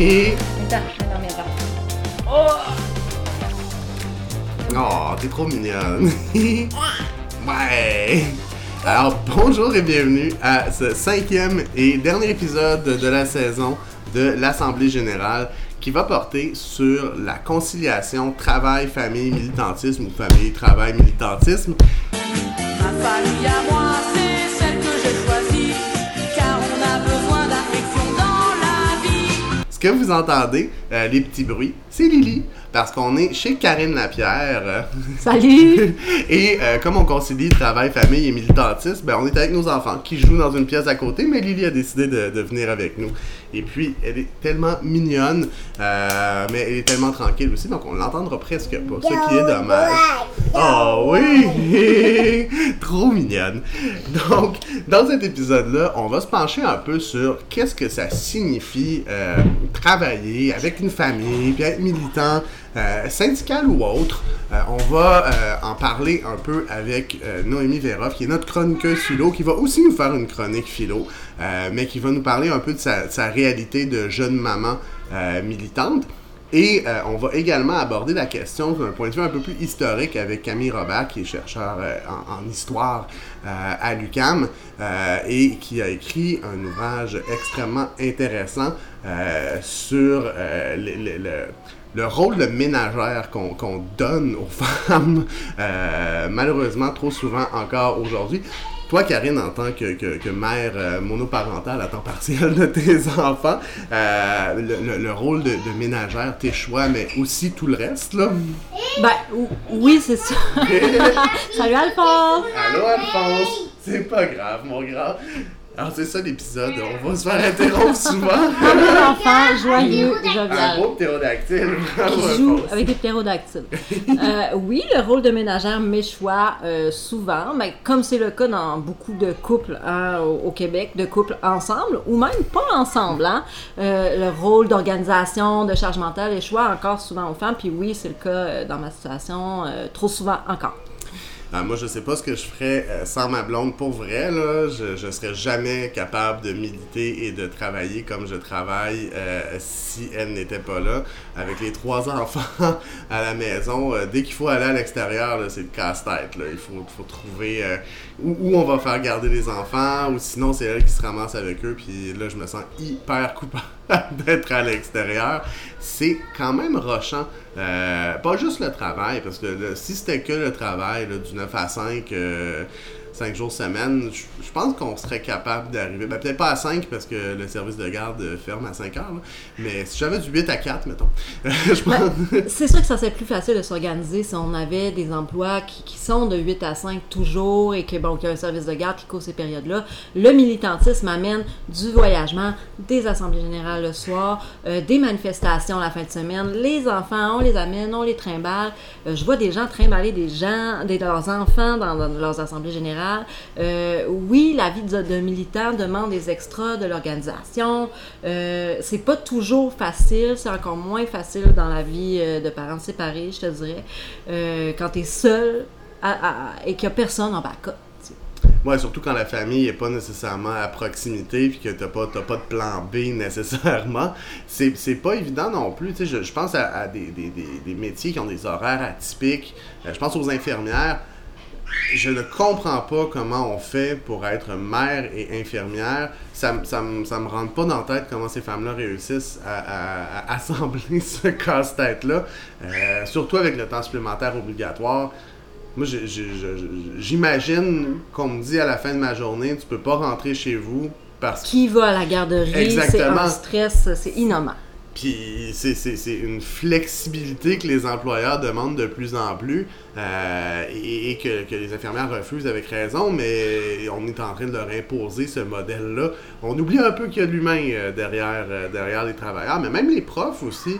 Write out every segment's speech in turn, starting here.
Et... Attends, attends, viens pas. Oh, t'es trop mignonne! ouais! Alors, bonjour et bienvenue à ce cinquième et dernier épisode de la saison de l'Assemblée Générale qui va porter sur la conciliation travail-famille militantisme ou famille-travail-militantisme. Que vous entendez, euh, les petits bruits, c'est Lily, parce qu'on est chez Karine Lapierre. Salut! et euh, comme on concilie travail, famille et militantisme, ben, on est avec nos enfants qui jouent dans une pièce à côté, mais Lily a décidé de, de venir avec nous. Et puis, elle est tellement mignonne, euh, mais elle est tellement tranquille aussi, donc on l'entendra presque pas, ce qui est dommage. Oh oui! Trop mignonne. Donc, dans cet épisode-là, on va se pencher un peu sur qu'est-ce que ça signifie euh, travailler avec une famille, puis être militant, euh, syndical ou autre. Euh, on va euh, en parler un peu avec euh, Noémie Véroff, qui est notre chroniqueuse philo, qui va aussi nous faire une chronique philo, mais qui va nous parler un peu de sa, réalité de jeune maman militante. Et on va également aborder la question d'un point de vue un peu plus historique avec Camille Robert, qui est chercheur en, histoire à l'UCAM et qui a écrit un ouvrage extrêmement intéressant sur le- le rôle de ménagère qu'on donne aux femmes, euh, malheureusement trop souvent encore aujourd'hui. Toi, Karine, en tant que, que- que mère euh, monoparentale à temps partiel de tes enfants, euh, le, le- le rôle de, de ménagère, tes choix, mais aussi tout le reste, là? Ben, ou- oui, c'est ça. Salut Alphonse! Allô, Alphonse? C'est pas grave, mon grand. Alors, c'est ça l'épisode. On va se faire interrompre souvent. Un enfant joyeux, Un jovial. beau ptérodactyle. Qui joue avec des ptérodactyles. Euh, oui, le rôle de ménagère m'échoit euh, souvent, mais comme c'est le cas dans beaucoup de couples hein, au, au Québec, de couples ensemble, ou même pas ensemble, hein, euh, le rôle d'organisation, de charge mentale échoit encore souvent aux femmes, puis oui, c'est le cas euh, dans ma situation, euh, trop souvent encore. Ah, moi, je sais pas ce que je ferais euh, sans ma blonde pour vrai. Là. Je, je serais jamais capable de militer et de travailler comme je travaille euh, si elle n'était pas là. Avec les trois enfants à la maison, euh, dès qu'il faut aller à l'extérieur, c'est le casse-tête. Il faut, faut trouver euh, où, où on va faire garder les enfants, ou sinon c'est elle qui se ramasse avec eux. Puis là, je me sens hyper coupable d'être à l'extérieur. C'est quand même rochant. Euh, pas juste le travail, parce que là, si c'était que le travail là, du 9 à 5, euh, 5 jours semaine, je je pense qu'on serait capable d'arriver. Ben, peut-être pas à 5 parce que le service de garde euh, ferme à 5 heures. là. Mais si j'avais du 8 à 4, mettons, je pense. C'est sûr que ça serait plus facile de s'organiser si on avait des emplois qui, qui sont de 8 à 5 toujours et que bon, qu'il y a un service de garde qui court ces périodes-là. Le militantisme amène du voyagement, des assemblées générales le soir, euh, des manifestations la fin de semaine. Les enfants, on les amène, on les trimballe. Euh, je vois des gens trimballer des gens, des, leurs enfants dans, dans leurs assemblées générales. Euh, oui, la vie de militant demande des extras de l'organisation. Euh, c'est pas toujours facile, c'est encore moins facile dans la vie euh, de parents séparés, je te dirais. Quand tu es seul et qu'il n'y a personne en backup. Ouais, surtout quand la famille est pas nécessairement à proximité puis que t'as pas, pas de plan B nécessairement. C'est, pas évident non plus. Je, je pense à, des, métiers qui ont des horaires atypiques. Je pense aux infirmières. Je ne comprends pas comment on fait pour être mère et infirmière. Ça, ça, me- ça me rentre pas dans la tête comment ces femmes-là réussissent à, à- à assembler ce casse-tête-là. Euh, surtout avec le temps supplémentaire obligatoire. Moi, j'imagine qu'on me dit à la fin de ma journée, tu peux pas rentrer chez vous parce que. Qui va à la garderie, c'est un stress, c'est innommant. Puis c'est- une flexibilité que les employeurs demandent de plus en plus euh, et, que, les infirmières refusent avec raison, mais on est en train de leur imposer ce modèle-là. On oublie un peu qu'il y a l'humain euh, derrière, euh, derrière les travailleurs, mais même les profs aussi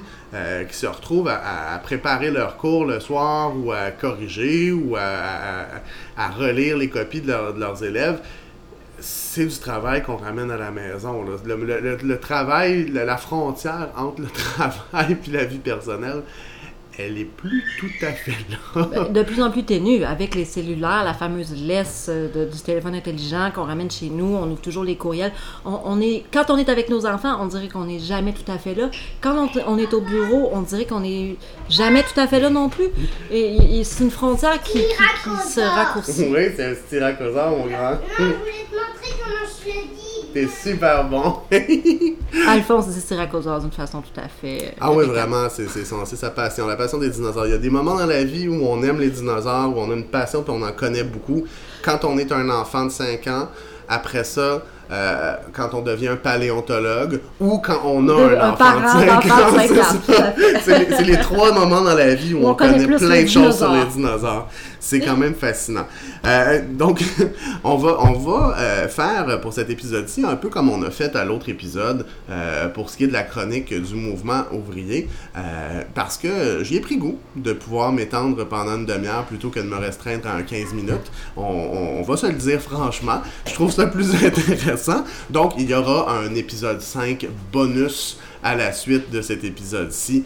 qui se retrouvent à, préparer leurs cours le soir ou à corriger ou à, relire les copies de leurs élèves c'est du travail qu'on ramène à la maison. Le, travail, la frontière entre le travail et la vie personnelle, elle est plus tout à fait là. Ben, de plus en plus ténue avec les cellulaires, la fameuse laisse euh, de- du téléphone intelligent qu'on ramène chez nous, on ouvre toujours les courriels. On, on est, quand on est avec nos enfants, on dirait qu'on n'est jamais tout à fait là. Quand on, on est au bureau, on dirait qu'on n'est jamais tout à fait là non plus. Et, et c'est une frontière qui, qui- qui se raccourcit. oui, c'est un styracosaure, mon grand. Non, je voulais te montrer comment je le dis. T'es super bon. Alphonse dit Syracosaure d'une façon tout à fait. euh, Ah oui, vraiment, c'est sa passion, la passion des dinosaures. Il y a des moments dans la vie où on aime les dinosaures, où on a une passion, puis on en connaît beaucoup. Quand on est un enfant de 5 ans, après ça, euh, quand on devient un paléontologue, ou quand on a De- un, enfant de 5 d'enfant de ans, c'est les, trois moments dans la vie où, on, on connaît plein de choses sur les dinosaures. C'est quand même fascinant. Euh, donc, on va, euh, faire pour cet épisode-ci un peu comme on a fait à l'autre épisode euh, pour ce qui est de la chronique du mouvement ouvrier, parce que j'y ai pris goût de pouvoir m'étendre pendant une demi-heure plutôt que de me restreindre à un 15 minutes. On, on- va se le dire franchement. Je trouve ça plus intéressant. Donc, il y aura un épisode 5 bonus à la suite de cet épisode-ci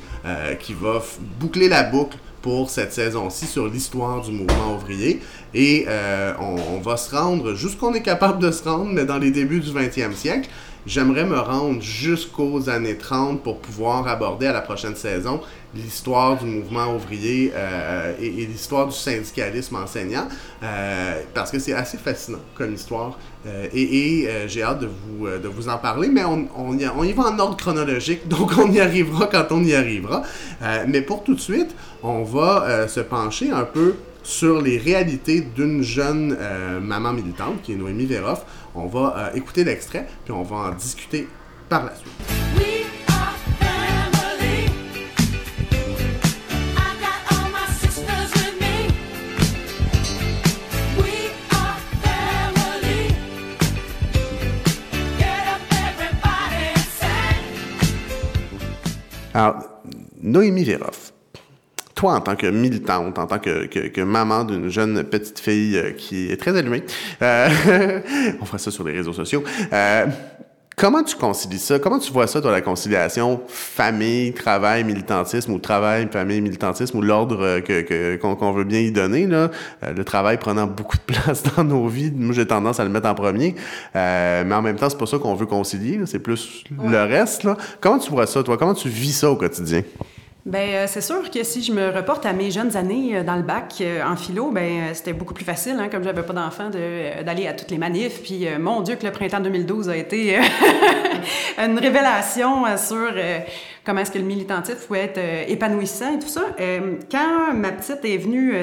qui va boucler la boucle pour cette saison-ci sur l'histoire du mouvement ouvrier. Et euh, on, va se rendre jusqu'on est capable de se rendre, mais dans les débuts du 20e siècle. J'aimerais me rendre jusqu'aux années 30 pour pouvoir aborder à la prochaine saison l'histoire du mouvement ouvrier euh, et, l'histoire du syndicalisme enseignant, euh, parce que c'est assez fascinant comme histoire. Et j'ai hâte de vous, de vous en parler, mais on, y, va en ordre chronologique, donc on y arrivera quand on y arrivera. Mais pour tout de suite, on va euh, se pencher un peu sur les réalités d'une jeune euh, maman militante, qui est Noémie Véroff. On va euh, écouter l'extrait, puis on va en discuter par la suite. Alors, Noémie Véroff, toi, en tant que militante, en tant que, que- que maman d'une jeune petite fille euh, qui est très allumée, euh, on fera ça sur les réseaux sociaux, euh, comment tu concilies ça? Comment tu vois ça, toi, la conciliation famille, travail, militantisme, ou travail, famille, militantisme, ou l'ordre euh, que- qu'on veut bien y donner, là, Euh, le travail prenant beaucoup de place dans nos vies. Moi, j'ai tendance à le mettre en premier, Euh, mais en même temps, c'est pas ça qu'on veut concilier, c'est plus le reste. Là. Comment tu vois ça, toi? Comment tu vis ça au quotidien? Ben, euh, c'est sûr que si je me reporte à mes jeunes années euh, dans le bac euh, en philo, ben c'était beaucoup plus facile, hein, comme j'avais pas d'enfants, de, euh, d'aller à toutes les manifs. Puis, mon Dieu, que le printemps 2012 a été une révélation euh, sur euh, comment est-ce que le militantisme pouvait être euh, épanouissant et tout ça. Quand ma petite est venue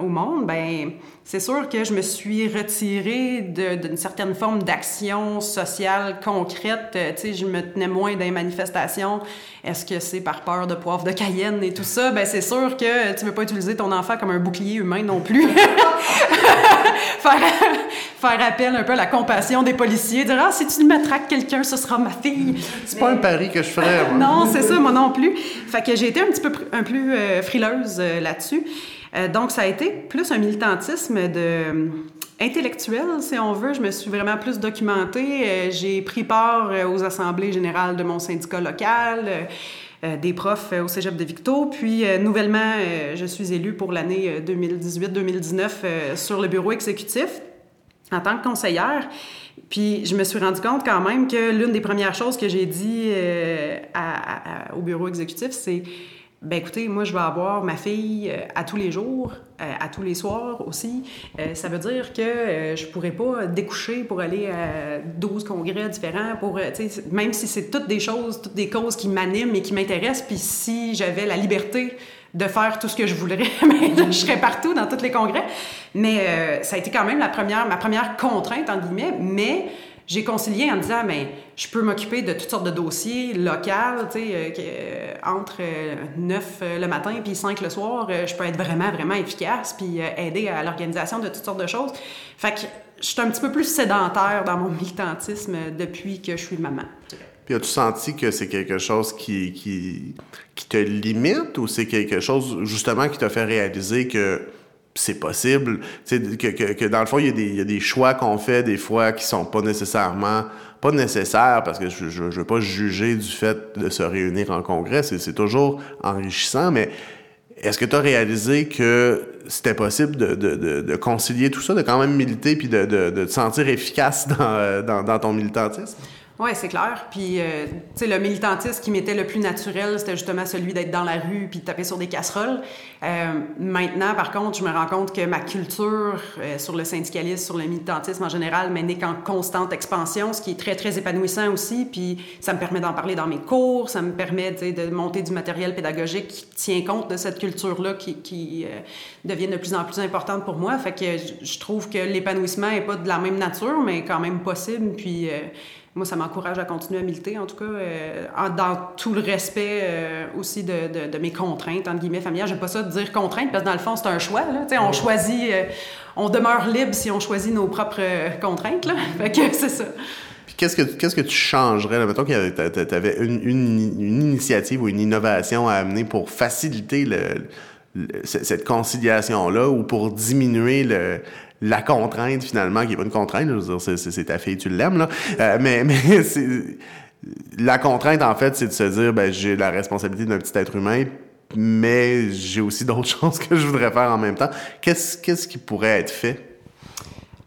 au monde, ben c'est sûr que je me suis retirée d'une certaine forme d'action sociale concrète. Tu sais, je me tenais moins dans les manifestations. Est-ce que c'est par peur de poivre de Cayenne et tout ça? Ben c'est sûr que tu veux pas utiliser ton enfant comme un bouclier humain non plus. faire, faire appel un peu à la compassion des policiers, dire ah si tu matraques quelqu'un, ce sera ma fille. C'est pas un pari que je ferais, moi. Non, c'est ça, moi non plus. Fait que j'ai été un petit peu un plus euh, frileuse euh, là-dessus. Euh, donc, ça a été plus un militantisme de intellectuel, si on veut. Je me suis vraiment plus documentée. J'ai pris part aux assemblées générales de mon syndicat local. euh, des profs euh, au Cégep de Victo. Puis, euh, nouvellement, je suis élue pour l'année euh, 2018-2019 euh, sur le bureau exécutif en tant que conseillère. Puis je me suis rendu compte quand même que l'une des premières choses que j'ai dit euh, au bureau exécutif, c'est ben écoutez, moi je vais avoir ma fille euh, à tous les jours, euh, à tous les soirs aussi. Ça veut dire que je pourrais pas découcher pour aller à 12 congrès différents pour même si c'est toutes des choses, toutes des causes qui m'animent et qui m'intéressent puis si j'avais la liberté de faire tout ce que je voudrais, je serais partout dans tous les congrès. Mais euh, ça a été quand même la première, ma première contrainte, entre guillemets, mais j'ai concilié en disant, mais je peux m'occuper de toutes sortes de dossiers locaux, euh, euh, entre euh, 9 euh, le matin puis 5 le soir, je peux être vraiment, vraiment efficace puis aider à l'organisation de toutes sortes de choses. Fait que je suis un petit peu plus sédentaire dans mon militantisme depuis que je suis maman. Puis as-tu senti que c'est quelque chose qui, qui, te limite ou c'est quelque chose justement qui t'a fait réaliser que c'est possible, que, que, que dans le fond, il y, a des, il y a des choix qu'on fait des fois qui sont pas nécessairement, pas nécessaires parce que je, je veux pas juger du fait de se réunir en congrès, c'est, toujours enrichissant, mais Est-ce que tu as réalisé que c'était possible de, de, de, concilier tout ça, de quand même militer puis de, te sentir efficace dans, dans ton militantisme? Oui, c'est clair. Puis, euh, tu sais, le militantisme qui m'était le plus naturel, c'était justement celui d'être dans la rue puis de taper sur des casseroles. Euh, maintenant, par contre, je me rends compte que ma culture euh, sur le syndicalisme, sur le militantisme en général, n'est qu'en constante expansion, ce qui est très, très épanouissant aussi. Puis, ça me permet d'en parler dans mes cours, ça me permet, de monter du matériel pédagogique qui tient compte de cette culture-là qui, qui euh, devient de plus en plus importante pour moi. Fait que je- je trouve que l'épanouissement n'est pas de la même nature, mais quand même possible. Puis, euh, moi, ça m'encourage à continuer à militer, en tout cas, euh, en- dans tout le respect euh, aussi de, de- de mes contraintes, entre guillemets, familiales. J'aime pas ça de dire contraintes, parce que dans le fond, c'est un choix. Là. On choisit, euh, on demeure libre si on choisit nos propres contraintes. Là. Fait que c'est ça. Puis qu'est-ce que, qu'est-ce que tu changerais? Là? Mettons que tu avais une, une, une initiative ou une innovation à amener pour faciliter le, le- c- cette conciliation-là ou pour diminuer le, la contrainte finalement, qui n'est pas une contrainte, je c'est, ta fille, tu l'aimes, là. Euh, mais la contrainte, en fait, c'est de se dire, ben, j'ai la responsabilité d'un petit être humain, mais j'ai aussi d'autres choses que je voudrais faire en même temps. Qu'est-ce, qui pourrait être fait?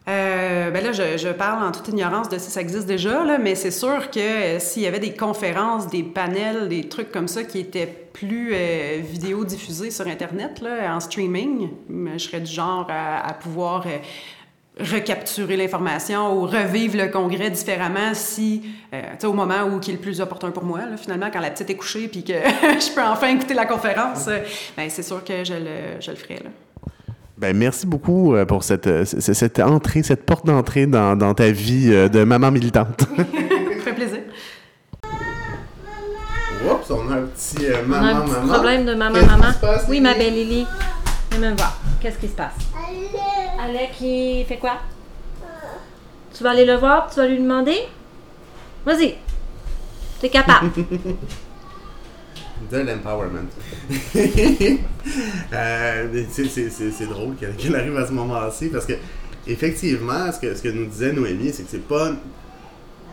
Euh, ben là, je, parle en toute ignorance de si ça existe déjà, mais c'est sûr que euh, s'il y avait des conférences, des panels, des trucs comme ça qui étaient plus euh, vidéo diffusés sur Internet, là, en streaming, je serais du genre à, à pouvoir euh, recapturer l'information ou revivre le congrès différemment si, euh, tu sais, au moment où qui est le plus opportun pour moi, là, finalement, quand la petite est couchée puis que je peux enfin écouter la conférence, euh, ben, c'est sûr que je le, je le ferai. Là. Ben, merci beaucoup pour cette, entrée, cette porte d'entrée dans, dans ta vie de maman militante. Ça fait plaisir. Oups, on a un petit euh, On a un petit problème de maman, Qu'est-ce qui maman. se passe, oui, Lily? ma belle Lily. Viens me voir. Qu'est-ce qui se passe? Allez, Alec, il fait quoi? Tu vas aller le voir, tu vas lui demander? Vas-y. T'es capable. De l'empowerment. euh, c'est- drôle qu'elle qu'elle arrive à ce moment-ci parce que, effectivement, ce que, ce que nous disait Noémie, c'est que c'est pas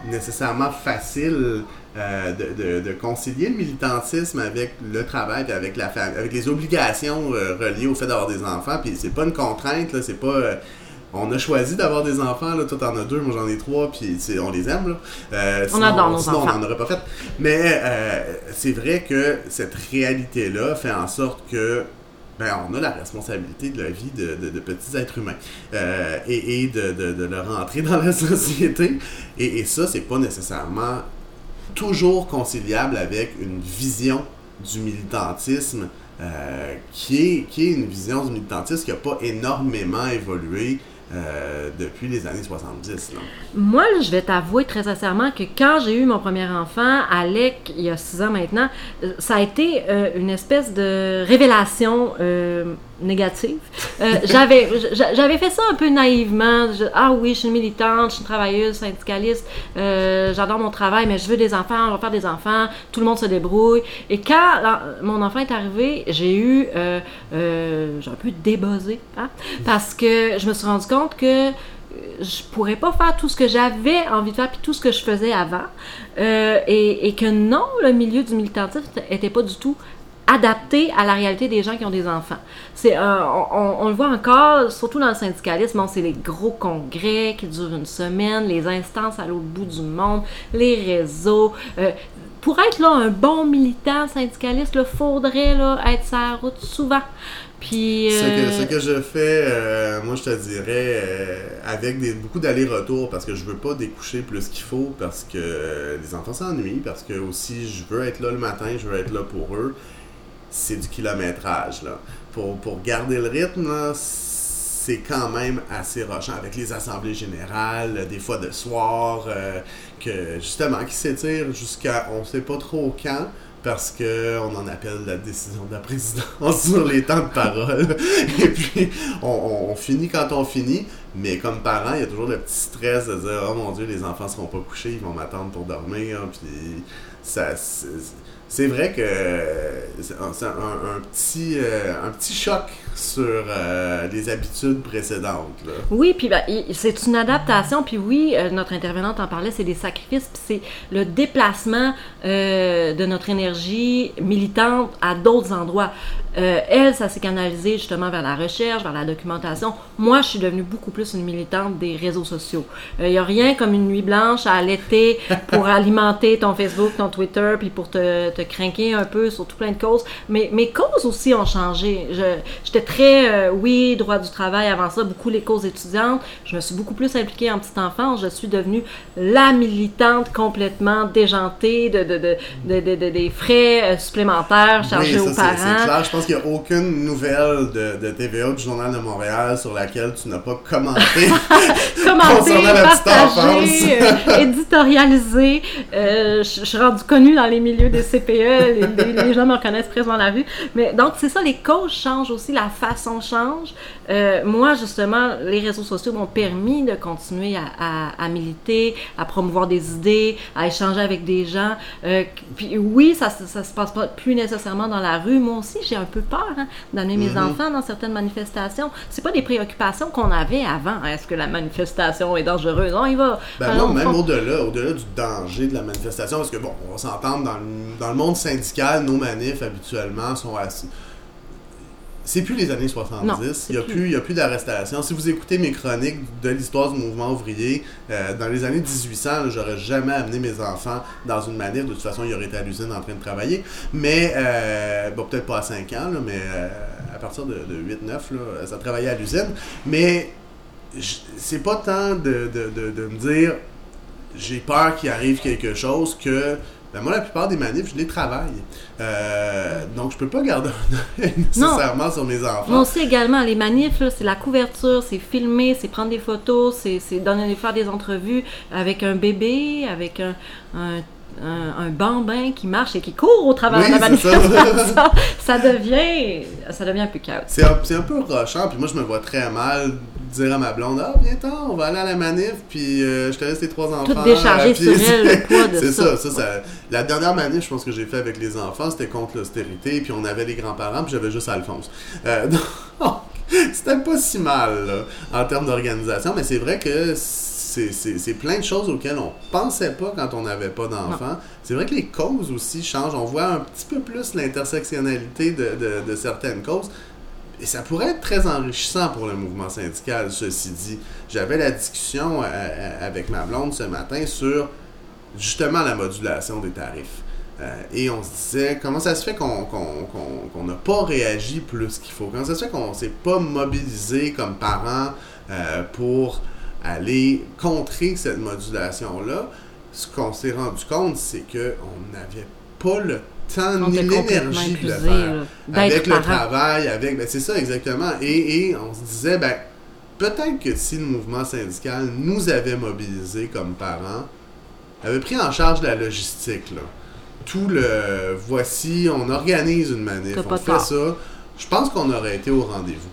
nécessairement facile euh, de, de- de concilier le militantisme avec le travail et avec la famille, avec les obligations euh, reliées au fait d'avoir des enfants. Puis c'est pas une contrainte, là, c'est pas. euh, on a choisi d'avoir des enfants, là, toi t'en as deux, moi j'en ai trois, puis on les aime. Là. Euh, sinon- adore nos sinon, enfants. on n'en aurait pas fait. Mais c'est vrai que cette réalité-là fait en sorte que ben, on a la responsabilité de la vie de, de- petits êtres humains euh, et, de, de, leur entrer dans la société. Et, et ça, c'est pas nécessairement toujours conciliable avec une vision du militantisme euh, qui, est, qui est une vision du militantisme qui n'a pas énormément évolué euh, depuis les années 70. là. Moi, je vais t'avouer très sincèrement que quand j'ai eu mon premier enfant, Alec, il y a six ans maintenant, euh, ça a été euh, une espèce de révélation négative. Euh, j'avais, j'a- j'avais fait ça un peu naïvement. Je- ah oui, je suis une militante, je suis une travailleuse, syndicaliste, euh, j'adore mon travail, mais je veux des enfants, on va faire des enfants, tout le monde se débrouille. Et quand mon enfant est arrivé, j'ai eu, euh, j'ai un peu débuzzé, hein, parce que je me suis rendu compte que je pourrais pas faire tout ce que j'avais envie de faire puis tout ce que je faisais avant et, et que non le milieu du militantisme était pas du tout adapté à la réalité des gens qui ont des enfants. C'est euh, on, le voit encore, surtout dans le syndicalisme, bon, c'est les gros congrès qui durent une semaine, les instances à l'autre bout du monde, les réseaux. euh, pour être là un bon militant syndicaliste, il faudrait là, être sur la route souvent. Puis Ce, que, euh, ce que je fais, euh, moi je te dirais, euh, avec des, beaucoup d'allers-retours, parce que je veux pas découcher plus qu'il faut, parce que les enfants s'ennuient, parce que aussi je veux être là le matin, je veux être là pour eux, c'est du kilométrage. Là. Pour, pour garder le rythme, c'est quand même assez rochant avec les assemblées générales, euh, des fois de soir, euh, que justement qui s'étirent jusqu'à on sait pas trop quand parce que on en appelle la décision de la présidence sur les temps de parole. Et puis, on, on- on finit quand on finit, mais comme parent, il y a toujours le petit stress de dire Oh mon Dieu, les enfants seront pas couchés, ils vont m'attendre pour dormir. Puis, ça, c'est c'est vrai que c'est un, c'est un petit, euh, un petit choc sur euh, les habitudes précédentes. là. Oui, puis ben, c'est une adaptation, puis oui, euh, notre intervenante en parlait, c'est des sacrifices, puis c'est le déplacement euh, de notre énergie militante à d'autres endroits. Euh, elle, ça s'est canalisé justement vers la recherche, vers la documentation. Moi, je suis devenue beaucoup plus une militante des réseaux sociaux. Il n'y a rien comme une nuit blanche à allaiter pour alimenter ton Facebook, ton Twitter, puis pour te, te craquer un peu sur tout plein de causes. Mais mes causes aussi ont changé. Je- J'étais très, euh, oui, droit du travail avant ça, beaucoup les causes étudiantes. Je me suis beaucoup plus impliquée en petite enfance. Je suis devenue la militante complètement déjantée de, de, de, de- de- de- des frais euh, supplémentaires chargés oui, aux ça, c'est- parents. clair. Je pense qu'il n'y a aucune nouvelle de, TVA du Journal de Montréal sur laquelle tu n'as pas commenté. commenté, partagé, euh, éditorialisé. Euh, je je suis rendue connue dans les milieux des CPE. Les, les- les gens me reconnaissent presque dans la rue. Mais donc, c'est ça, les causes changent aussi, la façon change. Euh, moi, justement, les réseaux sociaux m'ont permis de continuer à, à- à militer, à promouvoir des idées, à échanger avec des gens. Euh, puis oui, ça, se- ça se passe pas plus nécessairement dans la rue. Moi aussi, j'ai un peu peur hein, d'amener mes enfants dans certaines manifestations. C'est pas des préoccupations qu'on avait avant. Est-ce que la manifestation est dangereuse? On y va. Ben non, même on- au-delà, au-delà du danger de la manifestation, parce que bon, on va s'entendre dans le, dans le monde syndical, nos manifs habituellement sont assez. C'est plus les années 70, Non, il n'y a plus, y a plus d'arrestations. Si vous écoutez mes chroniques de l'histoire du mouvement ouvrier, euh, dans les années 1800, là, j'aurais jamais amené mes enfants dans une manif. De toute façon, ils auraient été à l'usine en train de travailler. Mais, euh, bon, peut-être pas à 5 ans, là, mais euh, à partir de, de 8-9, là, ça travaillait à l'usine. Mais c'est pas tant de, de, de me dire j'ai peur qu'il arrive quelque chose que ben moi la plupart des manifs je les travaille. Euh, donc je peux pas garder un œil nécessairement sur mes enfants. Moi aussi également, les manifs, c'est la couverture, c'est filmer, c'est prendre des photos, c'est faire des entrevues avec un bébé, avec un, un, un- un bambin qui marche et qui court au travers Oui, de la ça. manifestation. ça devient, ça devient un peu chaotique. c'est un, un peu rochant puis moi je me vois très mal dire à ma blonde ah viens-t'en on va aller à la manif puis euh, je te laisse tes trois enfants décharger euh, puis sur elle, le poids de c'est ça. ça, ça, ça- la dernière manif je pense que j'ai fait avec les enfants c'était contre l'austérité puis on avait les grands-parents puis j'avais juste Alphonse Euh, donc c'était pas si mal là, en termes d'organisation mais c'est vrai que c'est plein de choses auxquelles on pensait pas quand on n'avait pas d'enfants. C'est vrai que les causes aussi changent. On voit un petit peu plus l'intersectionnalité de, de- de certaines causes. Et ça pourrait être très enrichissant pour le mouvement syndical, ceci dit. J'avais la discussion euh, euh, avec ma blonde ce matin sur justement la modulation des tarifs. Euh, et on se disait, comment ça se fait qu'on n'a pas réagi plus qu'il faut? Comment ça se fait qu'on ne s'est pas mobilisé comme parents euh, pour aller contrer cette modulation-là? Ce qu'on s'est rendu compte, c'est qu'on n'avait pas le temps On ni l'énergie de le faire. Avec le parent. travail, avec... Ben, c'est ça, exactement. Et, et on se disait, ben, peut-être que si le mouvement syndical nous avait mobilisés comme parents, avait pris en charge la logistique, là. Tout le voici, on organise une manif, on fait tort. ça. Je pense qu'on aurait été au rendez-vous.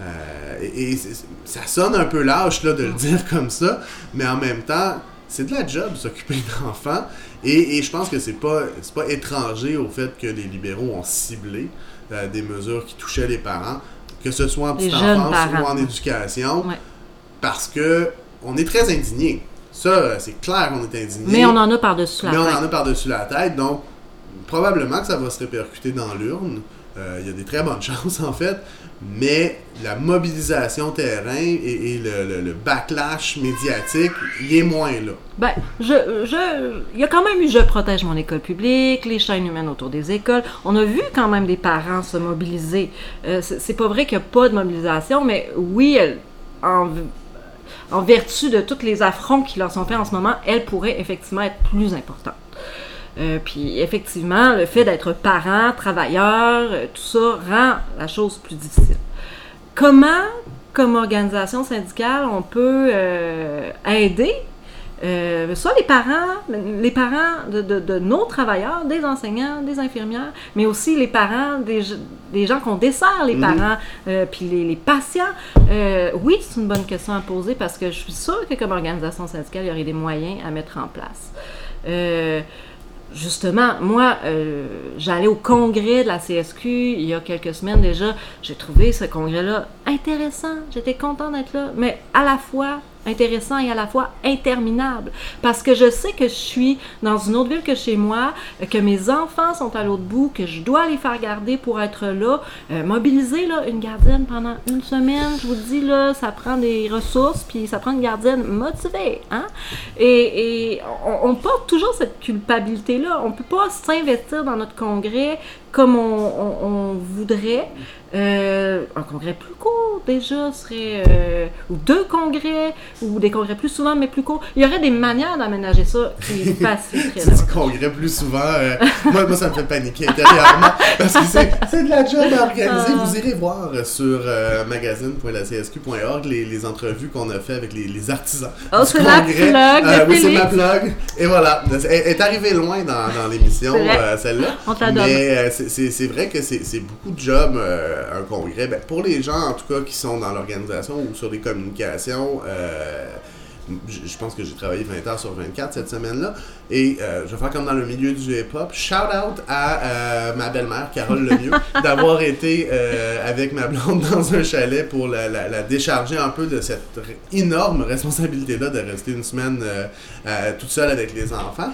Euh, et ça sonne un peu lâche là, de le dire comme ça, mais en même temps, c'est de la job s'occuper d'enfants. Et, et je pense que c'est pas, pas étranger au fait que les libéraux ont ciblé euh, des mesures qui touchaient les parents, que ce soit en petite enfance parents. ou en éducation, Ouais. parce que on est très indignés. Ça, c'est clair qu'on est indignés. Mais on en a par-dessus la Mais on tête. en a par-dessus la tête, donc probablement que ça va se répercuter dans l'urne. Euh, Il y a des très bonnes chances, en fait. Mais la mobilisation terrain et, et le, le- backlash médiatique, il est moins là. Ben, je, je, il y a quand même eu Je protège mon école publique, les chaînes humaines autour des écoles. On a vu quand même des parents se mobiliser. Euh, c'est pas vrai qu'il n'y a pas de mobilisation, mais oui, en, en vertu de tous les affronts qui leur sont faits en ce moment, elle pourrait effectivement être plus importante. Euh, puis effectivement, le fait d'être parent, travailleur, euh, tout ça rend la chose plus difficile. Comment, comme organisation syndicale, on peut euh, aider euh, soit les parents, les parents de, de- de nos travailleurs, des enseignants, des infirmières, mais aussi les parents des, des gens qu'on dessert, les Mhm. parents, euh, puis les, les patients. Euh, oui, c'est une bonne question à poser parce que je suis sûre que comme organisation syndicale, il y aurait des moyens à mettre en place. Justement, moi, euh, j'allais au congrès de la CSQ il y a quelques semaines déjà. J'ai trouvé ce congrès-là intéressant. J'étais contente d'être là, mais à la fois intéressant et à la fois interminable. Parce que je sais que je suis dans une autre ville que chez moi, que mes enfants sont à l'autre bout, que je dois les faire garder pour être là. Euh, mobiliser là, une gardienne pendant une semaine, je vous dis, là, ça prend des ressources, puis ça prend une gardienne motivée. Hein? Et, on, on porte toujours cette culpabilité-là. On peut pas s'investir dans notre congrès comme on, on- on voudrait. Euh, un congrès plus court déjà serait euh, ou deux congrès ou des congrès plus souvent mais plus courts. Il y aurait des manières d'aménager ça qui faciliteraient. C'est du congrès plus souvent. euh, moi, moi, ça me fait paniquer intérieurement parce que c'est de la job à organiser. Ah. Vous irez voir sur magazine.lacsq.org les, les entrevues qu'on a fait avec les, les artisans. Oh, c'est la plug oui, c'est ma plug. Et voilà. Elle est arrivée loin dans, dans l'émission, celle-là. On donne. Mais c'est- vrai que c'est beaucoup de job, euh, un congrès. Ben, pour les gens, en tout cas, qui sont dans l'organisation ou sur les communications, euh, je pense que j'ai travaillé 20 heures sur 24 cette semaine-là. Et euh, je vais faire comme dans le milieu du hip-hop. Shout out à euh, ma belle-mère, Carole Lemieux, d'avoir été euh, avec ma blonde dans un chalet pour la, la- la décharger un peu de cette énorme responsabilité-là de rester une semaine toute seule avec les enfants.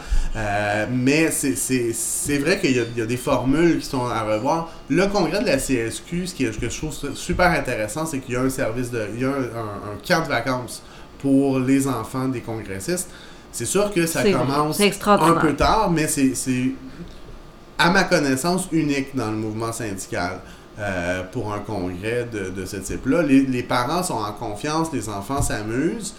Mais c'est- vrai qu'il y, a- il y a des formules qui sont à revoir. Le congrès de la CSQ, ce qui est- ce que je trouve super intéressant, c'est qu'il y a un service de. Il y a un, un- un camp de vacances pour les enfants des congressistes. C'est sûr que ça commence un peu tard, mais c'est, c'est, à ma connaissance, unique dans le mouvement syndical euh, pour un congrès de, de ce type-là. Les, les parents sont en confiance, les enfants s'amusent.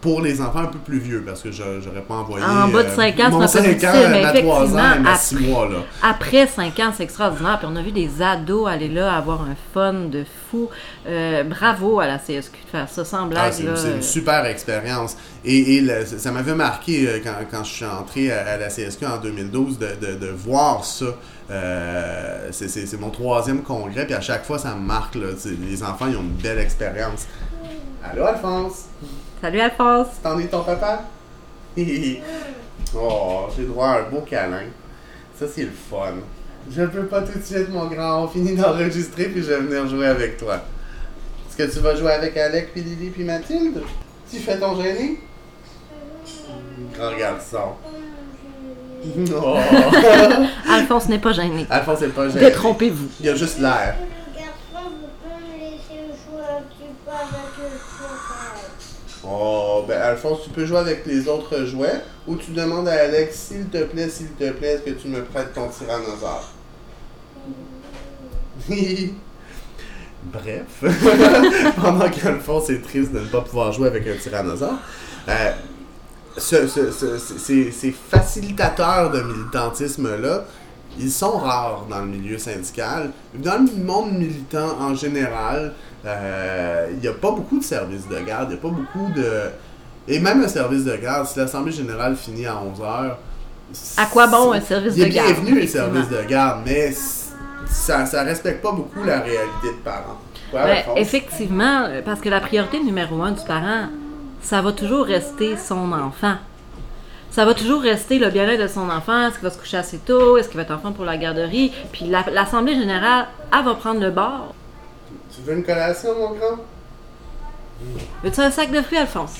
Pour les enfants un peu plus vieux, parce que j'aurais pas envoyé. En bas de euh, cinq ans, c'est un peu 5 difficile, ans, mais ma 3 ans, ma 6 après- mois, là. Après 5 ans, c'est extraordinaire. Puis on a vu des ados aller là avoir un fun de fou. Euh, bravo à la CSQ de faire ça sans Ah, c'est une super expérience. Et, et le- ça m'avait marqué euh, quand, quand je suis entré à, à la CSQ en 2012 de, de- de voir ça. Euh, c'est- mon troisième congrès, puis à chaque fois, ça me marque. là. Les enfants, ils ont une belle expérience. Allô, Alphonse? Salut Alphonse! T'en es ton papa? oh, j'ai droit à un beau câlin. Ça, c'est le fun. Je peux pas tout de suite, mon grand. On finit d'enregistrer, puis je vais venir jouer avec toi. Est-ce que tu vas jouer avec Alec, puis Lily, puis Mathilde? Tu fais ton gêné? Grand garçon. Oh. Alphonse n'est pas gêné. Alphonse, c'est pas gêné. Détrompez-vous. Il y a juste l'air. Oh, ben Alphonse, tu peux jouer avec les autres jouets ou tu demandes à Alex, s'il te plaît, s'il te plaît, est-ce que tu me prêtes ton tyrannosaure? Bref, pendant qu'Alphonse est triste de ne pas pouvoir jouer avec un tyrannosaure, euh, ce- ce- ce- ces, facilitateurs de militantisme-là, ils sont rares dans le milieu syndical. Dans le monde militant en général, il n'y a pas beaucoup de services de garde, il n'y a pas beaucoup de... Et même un service de garde, si l'Assemblée générale finit à 11h... À quoi bon un service Il est de garde, bienvenu, les effectivement. services de garde, mais ça ne respecte pas beaucoup la réalité de parents. Ben, effectivement, euh, parce que la priorité numéro un du parent, ça va toujours rester son enfant. Ça va toujours rester le bien-être de son enfant. Est-ce qu'il va se coucher assez tôt? Est-ce qu'il va être enfant pour la garderie? Puis la- l'Assemblée générale, elle va prendre le bord. Tu veux une collation, mon grand? Veux-tu un sac de fruits, Alphonse?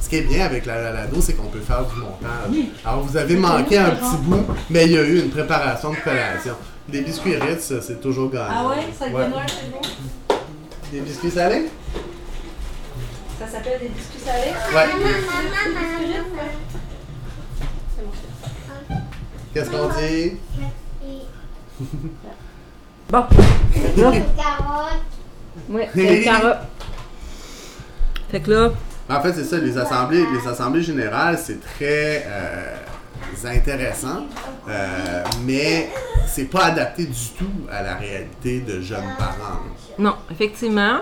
Ce qui est bien avec la Lalado, c'est qu'on peut faire du montage. Alors, vous avez manqué un petit bout, mais il y a eu une préparation de collation. Des biscuits Ritz, c'est toujours gagnant. c'est Ouais? bon? Des biscuits salés? Ça s'appelle des biscuits salés? Ouais. Maman, Qu'est-ce qu'on dit? Bon. Là, carotte. ouais, c'est une carotte. Fait que là, En fait, c'est ça, les assemblées, les assemblées générales, c'est très euh, intéressant, euh, mais c'est pas adapté du tout à la réalité de jeunes parents. non, effectivement.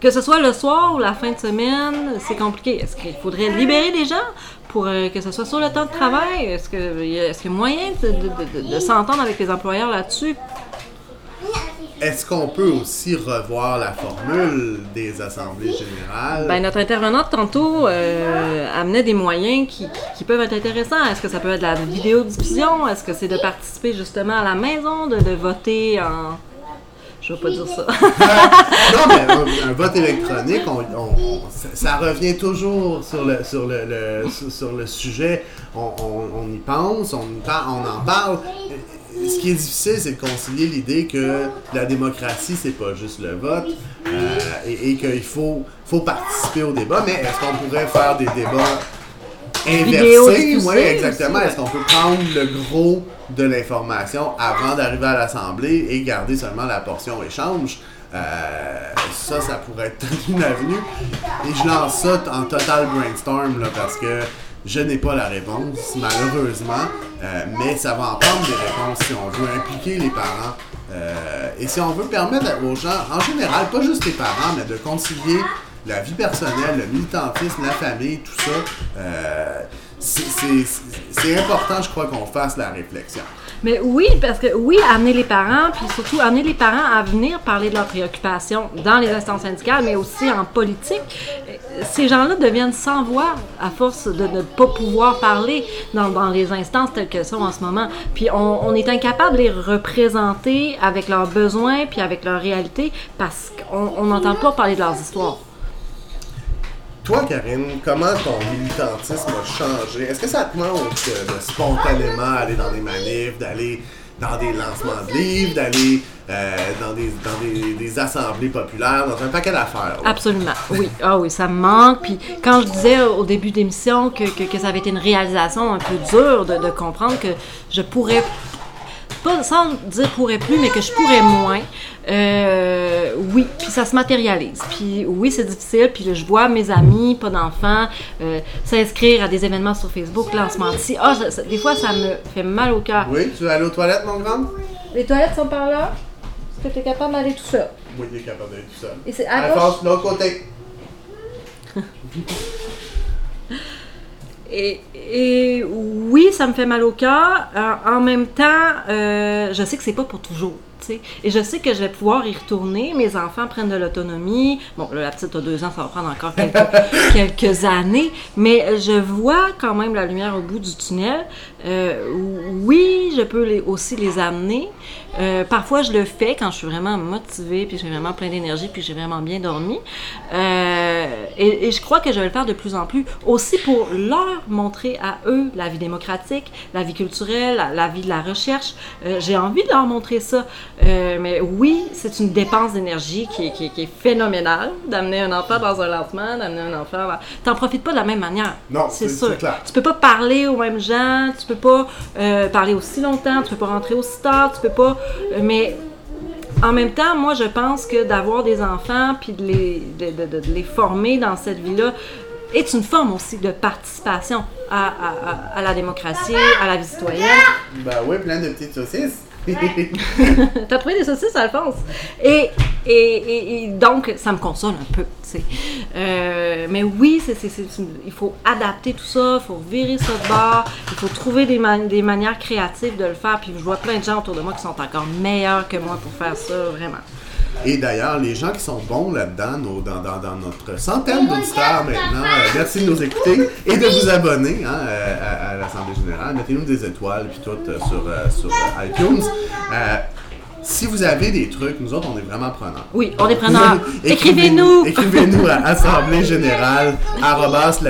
Que ce soit le soir ou la fin de semaine, c'est compliqué. Est-ce qu'il faudrait libérer des gens pour euh, que ce soit sur le temps de travail? Est-ce qu'il y, y a moyen de, de- de- de- de s'entendre avec les employeurs là-dessus? Est-ce qu'on peut aussi revoir la formule des assemblées générales? Ben, notre intervenante tantôt euh, amenait des moyens qui, qui peuvent être intéressants. Est-ce que ça peut être de la vidéodiffusion? Est-ce que c'est de participer justement à la maison, de, de voter en... Je vais pas dire ça. non, mais un, un vote électronique, on, on- on- ça, revient toujours sur le, sur le, sur, le sujet. On, y pense, on, on en parle. Ce qui est difficile, c'est de concilier l'idée que la démocratie, c'est pas juste le vote euh, et, et qu'il faut, faut participer au débat. Mais est-ce qu'on pourrait faire des débats Diffusée Oui, exactement. Est-ce qu'on peut prendre le gros de l'information avant d'arriver à l'Assemblée et garder seulement la portion échange? Euh, ça, ça pourrait être une avenue. Et je lance ça en total brainstorm là, parce que je n'ai pas la réponse, malheureusement. Euh, mais ça va en prendre des réponses si on veut impliquer les parents. euh, et si on veut permettre aux gens, en général, pas juste les parents, mais de concilier la vie personnelle, le militantisme, la famille, tout ça. euh, c'est- important, je crois, qu'on fasse la réflexion. Mais oui, parce que oui, amener les parents, puis surtout amener les parents à venir parler de leurs préoccupations dans les instances syndicales, mais aussi en politique. Euh, Ces gens-là deviennent sans voix à force de ne pas pouvoir parler dans, dans les instances telles qu'elles sont en ce moment. Puis on, on est incapable de les représenter avec leurs besoins, puis avec leur réalité, parce qu'on on n'entend pas parler de leurs histoires. Toi, Karine, comment ton militantisme a changé? Est-ce que ça te manque de, de spontanément aller dans des manifs, d'aller dans des lancements de livres, d'aller euh, dans, des, dans des, assemblées populaires, dans un paquet d'affaires? Absolument, oui. Ah oui, ça me manque. Puis quand je disais au début d'émission que, que, que ça avait été une réalisation un peu dure de, de comprendre que je pourrais, pas sans dire pourrais plus, mais que je pourrais moins, euh, oui, puis ça se matérialise. Puis oui, c'est difficile. Puis là, je vois mes amis, pas d'enfants, euh, s'inscrire à des événements sur Facebook, lancement de Ah, ça- ça- des fois, ça me fait mal au cœur. Oui, tu veux aller aux toilettes, mon grand? Les toilettes sont par là. Est-ce que tu es capable d'aller tout seul? Oui, il est capable d'être tout seul. Et c'est à gauche? l'autre côté. Et, oui, ça me fait mal au cœur. Euh, en même temps, euh, je sais que c'est pas pour toujours. tu sais. Et je sais que je vais pouvoir y retourner. Mes enfants prennent de l'autonomie. Bon, là, la petite a deux ans, ça va prendre encore quelques années. Mais je vois quand même la lumière au bout du tunnel. Euh, oui, je peux les- aussi les amener. Euh, parfois, je le fais quand je suis vraiment motivée, puis j'ai vraiment plein d'énergie, puis j'ai vraiment bien dormi. Euh, et, et je crois que je vais le faire de plus en plus, aussi pour leur montrer à eux la vie démocratique, la vie culturelle, la, la vie de la recherche. J'ai envie de leur montrer ça. Mais oui, c'est une dépense d'énergie qui, est- qui est- qui est phénoménale, d'amener un enfant dans un lancement, d'amener un enfant... T'en profites pas de la même manière. Non, c'est sûr. clair. Tu peux pas parler aux mêmes gens, tu peux pas euh, parler aussi longtemps, tu peux pas rentrer aussi tard, tu peux pas. euh, mais en même temps, moi, je pense que d'avoir des enfants puis de les, de, les former dans cette vie-là est une forme aussi de participation à- à la démocratie, à la vie citoyenne. Ben oui, plein de petites saucisses. T'as trouvé des saucisses, Alphonse? Et, et, et- et donc, ça me console un peu. Euh, mais oui, il faut adapter tout ça, il faut virer ça de bord, il faut trouver des, des manières créatives de le faire. Puis je vois plein de gens autour de moi qui sont encore meilleurs que moi pour faire ça, vraiment. Et d'ailleurs, les gens qui sont bons là-dedans, nos- dans, dans- dans notre centaine d'auditeurs maintenant, euh, merci de nous écouter et de vous abonner hein, euh, à, à l'Assemblée Générale. Mettez-nous des étoiles puis tout euh, sur, euh, sur euh, iTunes. Euh, si vous avez des trucs, nous autres, on est vraiment preneurs. Oui, on est preneurs. Écrivez-nous! Écrivez-nous à Assemblée Générale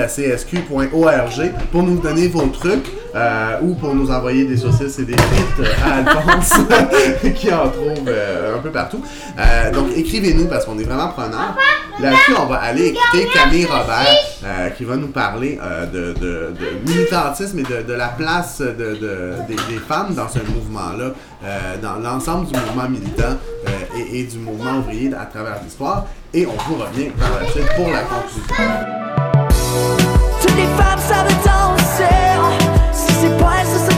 csq.org pour nous donner vos trucs euh, ou pour nous envoyer des saucisses et des frites à Alphonse qui en trouve euh, un peu partout. Euh, donc écrivez-nous parce qu'on est vraiment preneurs. Là-dessus, on va aller écouter Camille Robert qui va nous parler de, militantisme et de, la place de, de- des, femmes dans ce mouvement-là, dans l'ensemble du mouvement militant et, et du mouvement ouvrier à travers l'histoire. Et on vous revient par la suite pour la conclusion. Toutes les femmes savent danser Si c'est pas elle, ce serait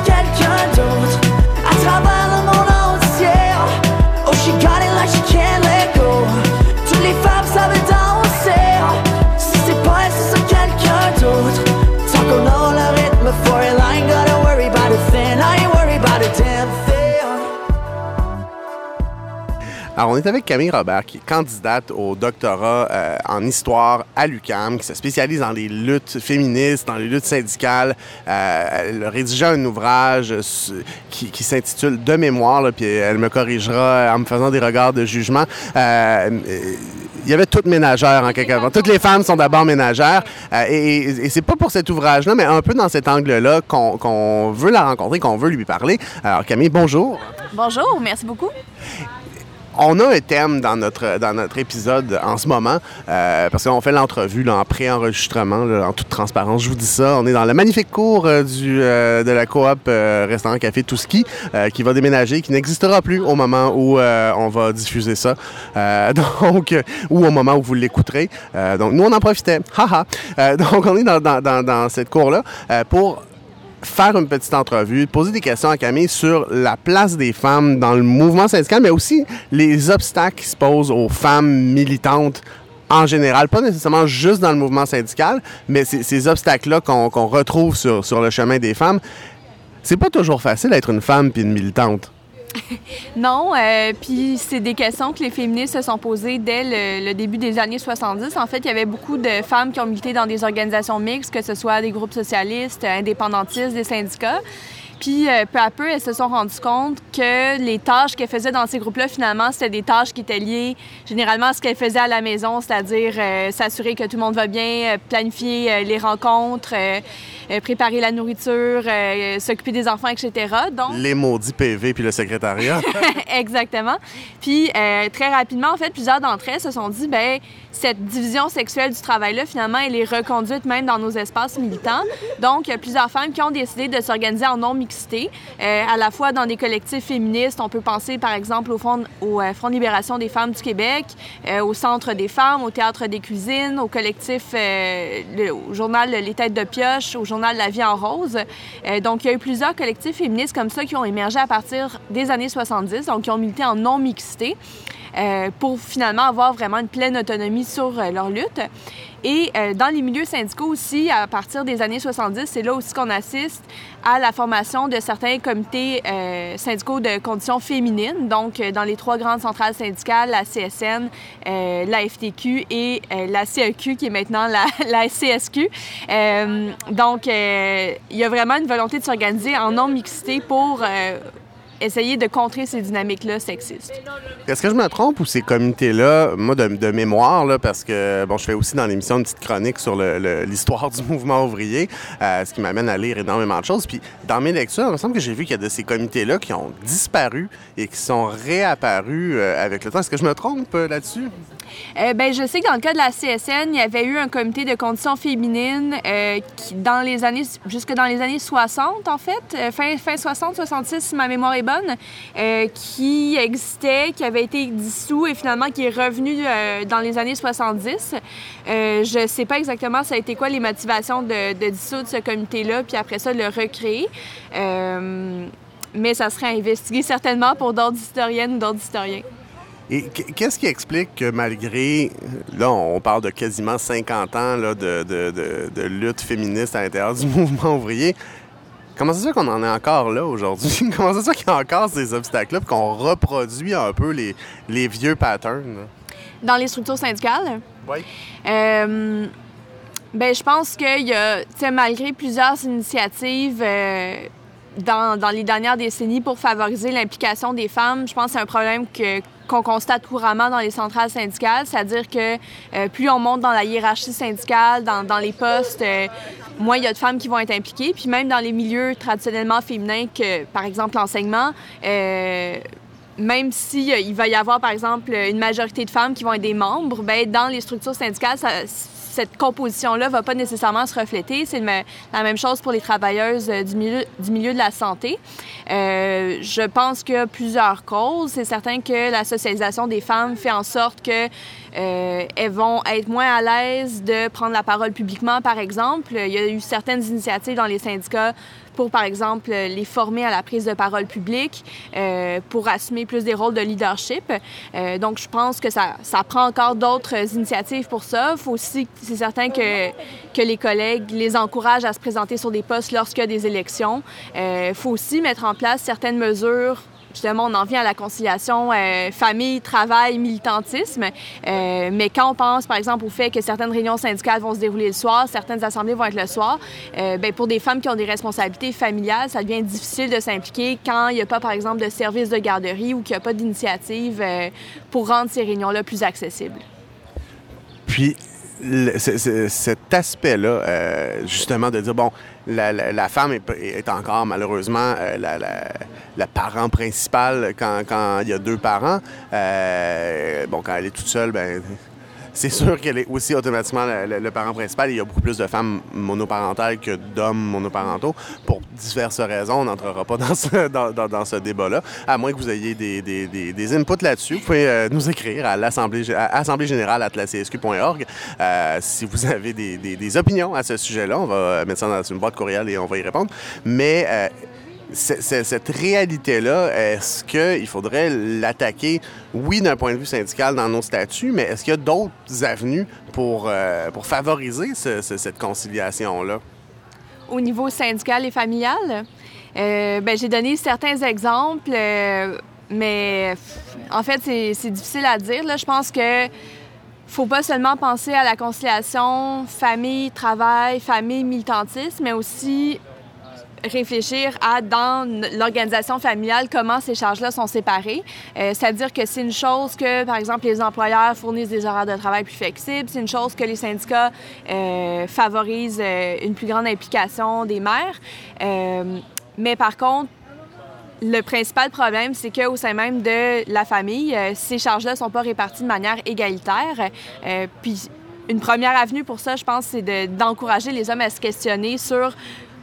Alors, on est avec Camille Robert, qui est candidate au doctorat euh, en histoire à l'UQAM, qui se spécialise dans les luttes féministes, dans les luttes syndicales. Euh, elle a rédigé un ouvrage qui, s'intitule De mémoire, puis elle me corrigera en me faisant des regards de jugement. Euh, il y avait toutes ménagères en quelque sorte. Toutes les femmes sont d'abord ménagères. Et et, c'est pas pour cet ouvrage-là, mais un peu dans cet angle-là qu'on veut la rencontrer, qu'on veut lui parler. Alors, Camille, bonjour. Bonjour, merci beaucoup. On a un thème dans notre, dans notre épisode en ce moment, euh, parce qu'on fait l'entrevue en pré-enregistrement, en toute transparence. Je vous dis ça. On est dans la magnifique cour euh, du, euh, de la coop euh, restaurant café Touski, qui va déménager, qui n'existera plus au moment où on va diffuser ça. Donc, ou au moment où vous l'écouterez. Donc, nous, on en profitait. Haha. Donc, on est dans, dans, dans, cette cour-là pour faire une petite entrevue, poser des questions à Camille sur la place des femmes dans le mouvement syndical, mais aussi les obstacles qui se posent aux femmes militantes en général, pas nécessairement juste dans le mouvement syndical, mais ces obstacles-là qu'on qu'on retrouve sur, sur le chemin des femmes. C'est pas toujours facile d'être une femme puis une militante. Non, euh, puis c'est des questions que les féministes se sont posées dès le, début des années 70. En fait, il y avait beaucoup de femmes qui ont milité dans des organisations mixtes, que ce soit des groupes socialistes, indépendantistes, des syndicats. Puis euh, peu à peu, elles se sont rendues compte que les tâches qu'elles faisaient dans ces groupes-là, finalement, c'était des tâches qui étaient liées généralement à ce qu'elles faisaient à la maison, c'est-à-dire euh, s'assurer que tout le monde va bien, euh, planifier euh, les rencontres, euh, préparer la nourriture, s'occuper des enfants, etc. Donc, Les maudits PV puis le secrétariat. Exactement. Puis très rapidement, en fait, plusieurs d'entre elles se sont dit, ben cette division sexuelle du travail-là, finalement, elle est reconduite même dans nos espaces militants. Donc, il y a plusieurs femmes qui ont décidé de s'organiser en euh, à la fois dans des collectifs féministes. On peut penser, par exemple, au Front, euh, de libération des femmes du Québec, euh, au Centre des femmes, au Théâtre des cuisines, au collectif, le- au journal Les Têtes de Pioche, au journal La Vie en Rose. Donc, il y a eu plusieurs collectifs féministes comme ça qui ont émergé à partir des années 70, donc qui ont milité en non-mixité. Euh, pour finalement avoir vraiment une pleine autonomie sur euh, leur lutte. Et euh, dans les milieux syndicaux aussi, à partir des années 70, c'est là aussi qu'on assiste à la formation de certains comités syndicaux de conditions féminines, donc dans les trois grandes centrales syndicales, la CSN, la FTQ et la CEQ, qui est maintenant la, la CSQ. Donc, il y a vraiment une volonté de s'organiser en non-mixité pour essayer de contrer ces dynamiques-là sexistes. Est-ce que je me trompe ou ces comités-là, moi de, de mémoire, là, parce que bon, je fais aussi dans l'émission une petite chronique sur l'histoire du mouvement ouvrier, euh, ce qui m'amène à lire énormément de choses. Puis dans mes lectures, il me semble que j'ai vu qu'il y a de ces comités-là qui ont disparu et qui sont réapparus euh, avec le temps. Est-ce que je me trompe euh, là-dessus? Ben, je sais que dans le cas de la CSN, il y avait eu un comité de conditions féminines qui, dans les années, jusque dans les années 60, en fait, fin, fin 60, 66, si ma mémoire est bonne, euh, qui existait, qui avait été dissous et finalement qui est revenu euh, dans les années 70. Euh, je sais pas exactement ça a été quoi les motivations de, de dissoudre ce comité-là, puis après ça, le recréer. Mais ça serait à investiguer certainement pour d'autres historiennes ou d'autres historiens. Et qu- qu'est-ce qui explique que malgré, là, on parle de quasiment 50 ans de, de- de- de lutte féministe à l'intérieur du mouvement ouvrier, comment ça se fait qu'on en est encore là aujourd'hui? comment ça se fait qu'il y a encore ces obstacles-là, qu'on reproduit un peu les, les vieux patterns? Dans les structures syndicales, Oui. Euh, ben, je pense qu'il y a, malgré plusieurs initiatives euh, dans, les dernières décennies pour favoriser l'implication des femmes, je pense que c'est un problème que qu'on constate couramment dans les centrales syndicales, c'est-à-dire que euh, plus on monte dans la hiérarchie syndicale, dans, les postes, euh, moins il y a de femmes qui vont être impliquées. Puis même dans les milieux traditionnellement féminins, que par exemple l'enseignement, euh, même si euh, il va y avoir, par exemple, une majorité de femmes qui vont être des membres, ben, dans les structures syndicales, ça- cette composition-là va pas nécessairement se refléter. C'est la même chose pour les travailleuses euh, du milieu, du milieu de la santé. Euh, je pense qu'il y a plusieurs causes. C'est certain que la socialisation des femmes fait en sorte que euh, elles vont être moins à l'aise de prendre la parole publiquement, par exemple. Il y a eu certaines initiatives dans les syndicats pour, par exemple, les former à la prise de parole publique, euh, pour assumer plus des rôles de leadership. Euh, donc, je pense que ça, ça prend encore d'autres initiatives pour ça. Il faut aussi, c'est certain que, que les collègues les encouragent à se présenter sur des postes lorsqu'il y a des élections. Il faut aussi mettre en place certaines mesures justement, on en vient à la conciliation euh, famille, travail, militantisme. Euh, mais quand on pense, par exemple, au fait que certaines réunions syndicales vont se dérouler le soir, certaines assemblées vont être le soir, euh, ben, pour des femmes qui ont des responsabilités familiales, ça devient difficile de s'impliquer quand il n'y a pas, par exemple, de service de garderie ou qu'il n'y a pas d'initiative pour rendre ces réunions-là plus accessibles. Puis, cet aspect-là, justement, de dire, bon, la, la- femme est, est encore malheureusement euh, la parent principal quand, quand il y a deux parents. Euh, bon, quand elle est toute seule, ben c'est sûr qu'elle est aussi automatiquement le, parent principal. Il y a beaucoup plus de femmes monoparentales que d'hommes monoparentaux. Pour diverses raisons, on n'entrera pas dans ce, débat-là. À moins que vous ayez des, des- des- des inputs là-dessus, vous pouvez euh, nous écrire à l'Assemblée générale euh, si vous avez des, opinions à ce sujet-là. On va mettre ça dans une boîte courriel et on va y répondre. Mais euh, cette réalité-là, est-ce qu'il faudrait l'attaquer, oui, d'un point de vue syndical dans nos statuts, mais est-ce qu'il y a d'autres avenues pour, euh, pour favoriser ce- ce- cette conciliation-là? au niveau syndical et familial. Euh, ben, j'ai donné certains exemples, euh, mais en fait, c'est difficile à dire. Je pense que faut pas seulement penser à la conciliation famille, travail, famille, militantisme, mais aussi réfléchir à, dans l'organisation familiale, comment ces charges-là sont séparées. Euh, C'est-à-dire que c'est une chose que, par exemple, les employeurs fournissent des horaires de travail plus flexibles. C'est une chose que les syndicats euh, favorisent euh, une plus grande implication des mères. Mais par contre, le principal problème, c'est qu'au sein même de la famille, ces charges-là ne sont pas réparties de manière égalitaire. Puis une première avenue pour ça, je pense, c'est de- d'encourager les hommes à se questionner sur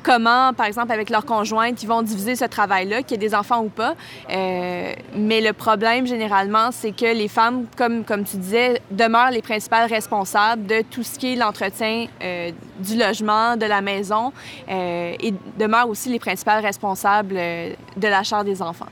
comment, par exemple, avec leur conjointe, ils vont diviser ce travail-là, qu'il y ait des enfants ou pas. Euh, mais le problème, généralement, c'est que les femmes, comme, comme tu disais, demeurent les principales responsables de tout ce qui est l'entretien euh, du logement, de la maison, euh, et demeurent aussi les principales responsables de la des enfants.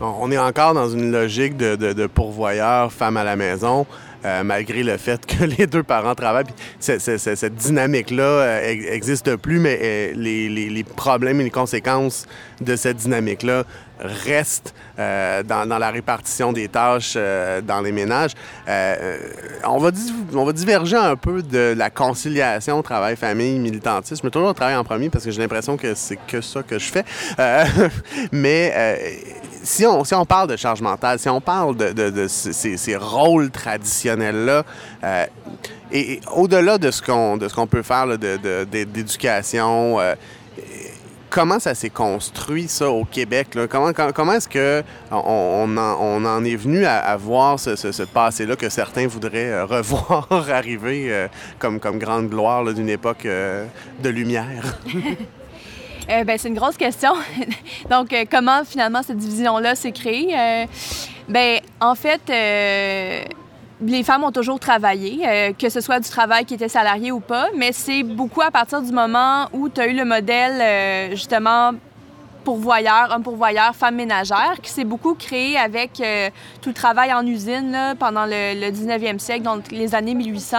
On est encore dans une logique de, de- de pourvoyeur, femme à la maison, euh, malgré le fait que les deux parents travaillent. Cette dynamique-là euh, ex- existe plus, mais euh, les, problèmes et les conséquences de cette dynamique-là restent euh, dans, la répartition des tâches euh, dans les ménages. Euh, euh, on, va on va diverger un peu de la conciliation travail-famille, militantisme. Toujours le travail en premier parce que j'ai l'impression que c'est que ça que je fais. Euh, mais euh, si, on, si on parle de charge mentale, si on parle de, de- ces, rôles traditionnels-là, euh, et, au-delà de ce qu'on qu'on peut faire de- d'éducation, euh, comment ça s'est construit, ça, au Québec? là? Comment, com- comment est-ce que on, en, on en est venu à, voir ce, ce- passé-là que certains voudraient euh, revoir arriver comme, comme grande gloire d'une époque de lumière? Euh, ben, c'est une grosse question. Donc, euh, comment finalement cette division-là s'est créée? Euh, ben, en fait, les femmes ont toujours travaillé, que ce soit du travail qui était salarié ou pas, mais c'est beaucoup à partir du moment où tu as eu le modèle, justement, pourvoyeur, homme pourvoyeur, femme ménagère, qui s'est beaucoup créé avec tout le travail en usine pendant le, le 19e siècle, donc les années 1800.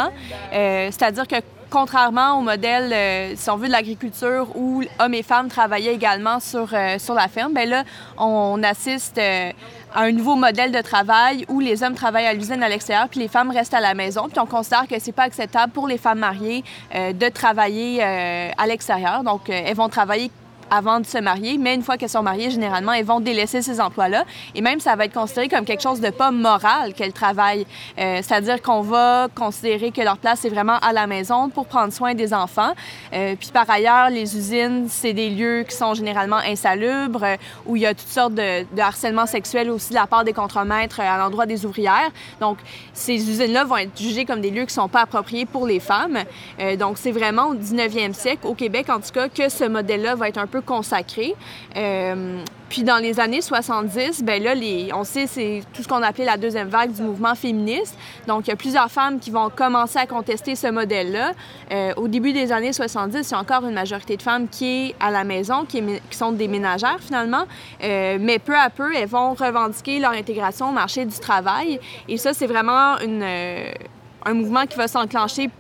Euh, C'est-à-dire que contrairement au modèle, euh, si on veut, de l'agriculture où hommes et femmes travaillaient également sur, euh, sur la ferme, bien là, on assiste euh, à un nouveau modèle de travail où les hommes travaillent à l'usine à l'extérieur, puis les femmes restent à la maison. Puis on considère que c'est pas acceptable pour les femmes mariées de travailler à l'extérieur. Donc, elles vont travailler avant de se marier, mais une fois qu'elles sont mariées, généralement, elles vont délaisser ces emplois-là. Et même, ça va être considéré comme quelque chose de pas moral qu'elles travaillent. Euh, C'est-à-dire qu'on va considérer que leur place est vraiment à la maison pour prendre soin des enfants. Euh, puis par ailleurs, les usines, c'est des lieux qui sont généralement insalubres, euh, où il y a toutes sortes de, harcèlement sexuel aussi de la part des contremaîtres à l'endroit des ouvrières. Donc, ces usines-là vont être jugées comme des lieux qui sont pas appropriés pour les femmes. Donc, c'est vraiment au 19e siècle, au Québec en tout cas, que ce modèle-là va être un peu consacré. Euh, puis dans les années 70, ben là, on sait c'est tout ce qu'on appelait la deuxième vague du mouvement féministe. Donc, il y a plusieurs femmes qui vont commencer à contester ce modèle-là. Euh, au début des années 70, il y a encore une majorité de femmes qui est à la maison, qui, sont des ménagères finalement. Euh, mais peu à peu, elles vont revendiquer leur intégration au marché du travail. Et ça, c'est vraiment euh, un mouvement qui va s'enclencher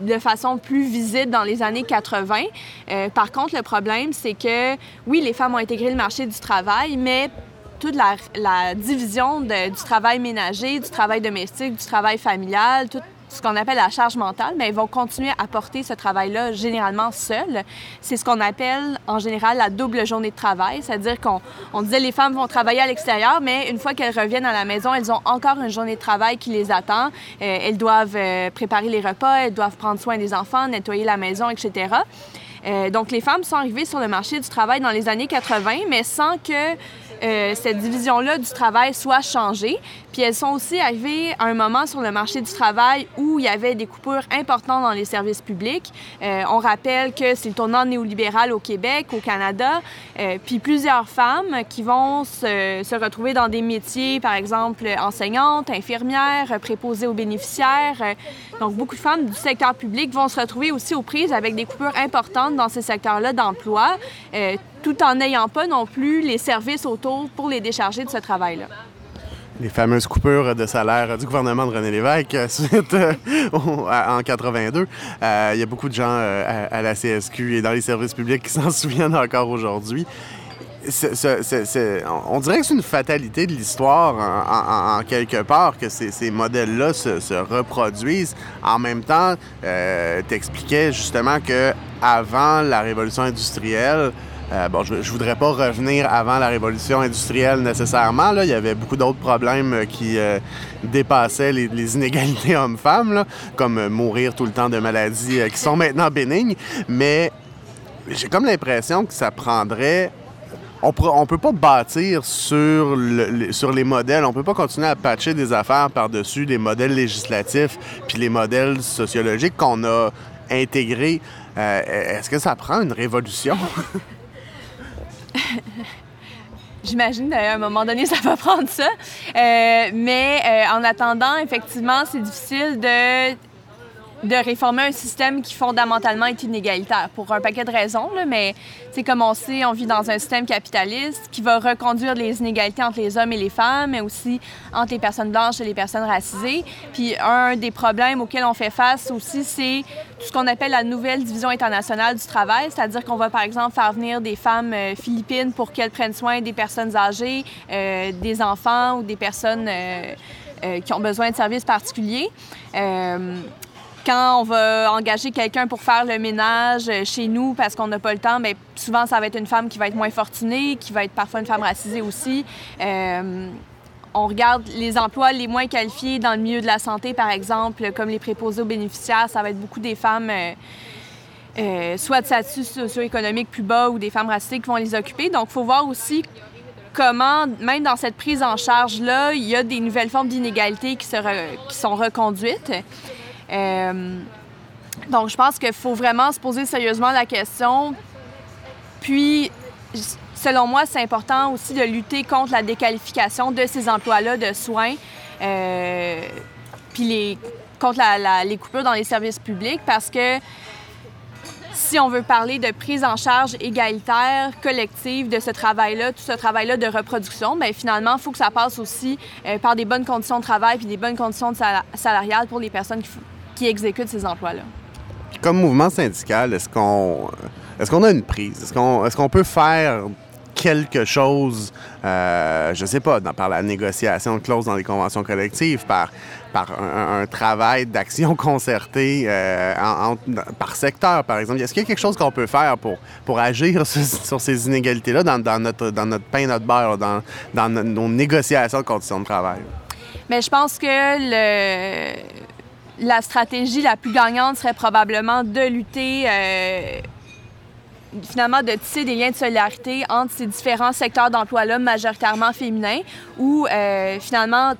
de façon plus visible dans les années 80. Euh, par contre, le problème, c'est que oui, les femmes ont intégré le marché du travail, mais toute la, division du travail ménager, du travail domestique, du travail familial, tout ce qu'on appelle la charge mentale, mais ils vont continuer à porter ce travail-là généralement seuls. C'est ce qu'on appelle en général la double journée de travail, c'est-à-dire qu'on on disait les femmes vont travailler à l'extérieur, mais une fois qu'elles reviennent à la maison, elles ont encore une journée de travail qui les attend. Euh, elles doivent euh, préparer les repas, elles doivent prendre soin des enfants, nettoyer la maison, etc. Euh, donc, les femmes sont arrivées sur le marché du travail dans les années 80, mais sans que euh, cette division-là du travail soit changée. Puis elles sont aussi arrivées à un moment sur le marché du travail où il y avait des coupures importantes dans les services publics. Euh, on rappelle que c'est le tournant néolibéral au Québec, au Canada, euh, puis plusieurs femmes qui vont se, se retrouver dans des métiers, par exemple enseignantes, infirmières, préposées aux bénéficiaires. Donc beaucoup de femmes du secteur public vont se retrouver aussi aux prises avec des coupures importantes dans ces secteurs-là d'emploi, tout en n'ayant pas non plus les services autour pour les décharger de ce travail-là. Les fameuses coupures de salaire du gouvernement de René Lévesque euh, suite euh, en 82. Euh, Il y a beaucoup de gens euh, à, la CSQ et dans les services publics qui s'en souviennent encore aujourd'hui. On dirait que c'est une fatalité de l'histoire en, quelque part que ces, modèles-là se, se reproduisent. En même temps, t'expliquais justement que avant la révolution industrielle, euh, bon, je, je voudrais pas revenir avant la révolution industrielle nécessairement. Là. Il y avait beaucoup d'autres problèmes euh, qui euh, dépassaient les, inégalités hommes-femmes, comme mourir tout le temps de maladies qui sont maintenant bénignes. Mais j'ai comme l'impression que ça prendrait on ne peut pas bâtir sur, le- le- sur les modèles. On peut pas continuer à patcher des affaires par-dessus les modèles législatifs puis les modèles sociologiques qu'on a intégrés. Est-ce que ça prend une révolution? J'imagine qu'à un moment donné, ça va prendre ça. Euh, mais euh, en attendant, effectivement, c'est difficile de, de réformer un système qui fondamentalement est inégalitaire pour un paquet de raisons. Là, mais c'est comme on sait, on vit dans un système capitaliste qui va reconduire les inégalités entre les hommes et les femmes, mais aussi entre les personnes blanches et les personnes racisées. Puis un des problèmes auxquels on fait face aussi, c'est ce qu'on appelle la nouvelle division internationale du travail, c'est-à-dire qu'on va par exemple faire venir des femmes euh, philippines pour qu'elles prennent soin des personnes âgées, euh, des enfants ou des personnes euh, qui ont besoin de services particuliers. Quand on va engager quelqu'un pour faire le ménage chez nous parce qu'on n'a pas le temps, bien, souvent ça va être une femme qui va être moins fortunée, qui va être parfois une femme racisée aussi. On regarde les emplois les moins qualifiés dans le milieu de la santé, par exemple, comme les préposés aux bénéficiaires, ça va être beaucoup des femmes euh, euh, soit de statut socio-économique plus bas ou des femmes racisées qui vont les occuper. Donc, il faut voir aussi comment, même dans cette prise en charge-là, il y a des nouvelles formes d'inégalité qui, sont reconduites. Euh, donc, je pense qu'il faut vraiment se poser sérieusement la question. Puis, selon moi, c'est important aussi de lutter contre la déqualification de ces emplois-là de soins, euh, puis les, contre la- les coupures dans les services publics, parce que si on veut parler de prise en charge égalitaire, collective de ce travail-là, tout ce travail-là de reproduction, bien finalement, il faut que ça passe aussi euh, par des bonnes conditions de travail puis des bonnes conditions salariales pour les personnes qui, exécutent ces emplois-là. Comme mouvement syndical, est-ce qu'on est-ce qu'on a une prise? Est-ce qu'on est-ce qu'on peut faire quelque chose, euh, je sais pas, dans- par la négociation de clauses dans les conventions collectives, par, par un, travail d'action concertée euh, en- par secteur, par exemple. Est-ce qu'il y a quelque chose qu'on peut faire pour, pour agir sur, ces inégalités-là dans, notre, dans notre pain, notre beurre, dans, dans no- nos négociations de conditions de travail? Mais je pense que le, la stratégie la plus gagnante serait probablement de lutter, euh, finalement, de tisser des liens de solidarité entre ces différents secteurs d'emploi-là, majoritairement féminins, ou euh, finalement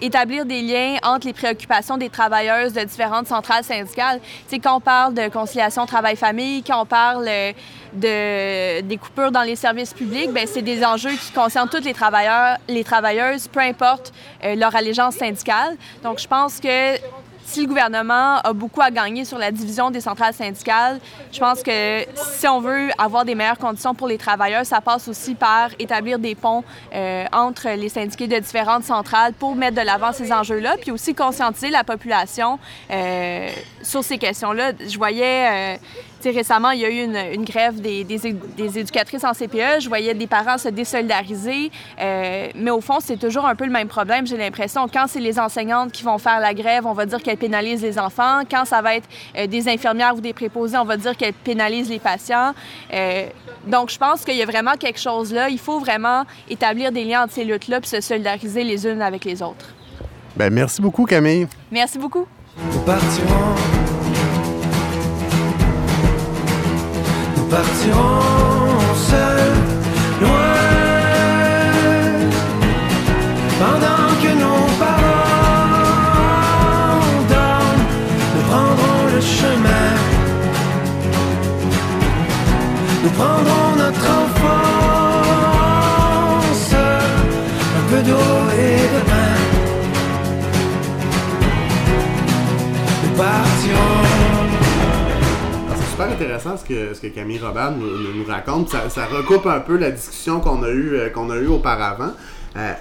établir des liens entre les préoccupations des travailleuses de différentes centrales syndicales. Quand on parle de conciliation travail-famille, quand on parle euh, de, des coupures dans les services publics, ben c'est des enjeux qui concernent tous les travailleurs, les travailleuses, peu importe euh, leur allégeance syndicale. Donc, je pense que si le gouvernement a beaucoup à gagner sur la division des centrales syndicales, je pense que si on veut avoir des meilleures conditions pour les travailleurs, ça passe aussi par établir des ponts euh, entre les syndiqués de différentes centrales pour mettre de l'avant ces enjeux-là, puis aussi conscientiser la population euh, sur ces questions-là. Je voyais, récemment, il y a eu une, une grève des, des, é- des éducatrices en CPE. Je voyais des parents se désolidariser. Euh, mais au fond, c'est toujours un peu le même problème, j'ai l'impression. Quand c'est les enseignantes qui vont faire la grève, on va dire qu'elles pénalisent les enfants. Quand ça va être euh, des infirmières ou des préposés, on va dire qu'elles pénalisent les patients. Euh, donc, je pense qu'il y a vraiment quelque chose là. Il faut vraiment établir des liens entre ces luttes-là puis se solidariser les unes avec les autres. Ben, merci beaucoup, Camille. Merci beaucoup. Nous partirons. Nous partirons seuls, loin. Pendant que nos parents dorment, nous prendrons le chemin. Nous prendrons notre enfance, un peu d'eau et de pain. Super intéressant ce que, ce que Camille Robert nous, raconte. Ça, ça recoupe un peu la discussion qu'on a eue euh, qu'on a eu auparavant. Euh,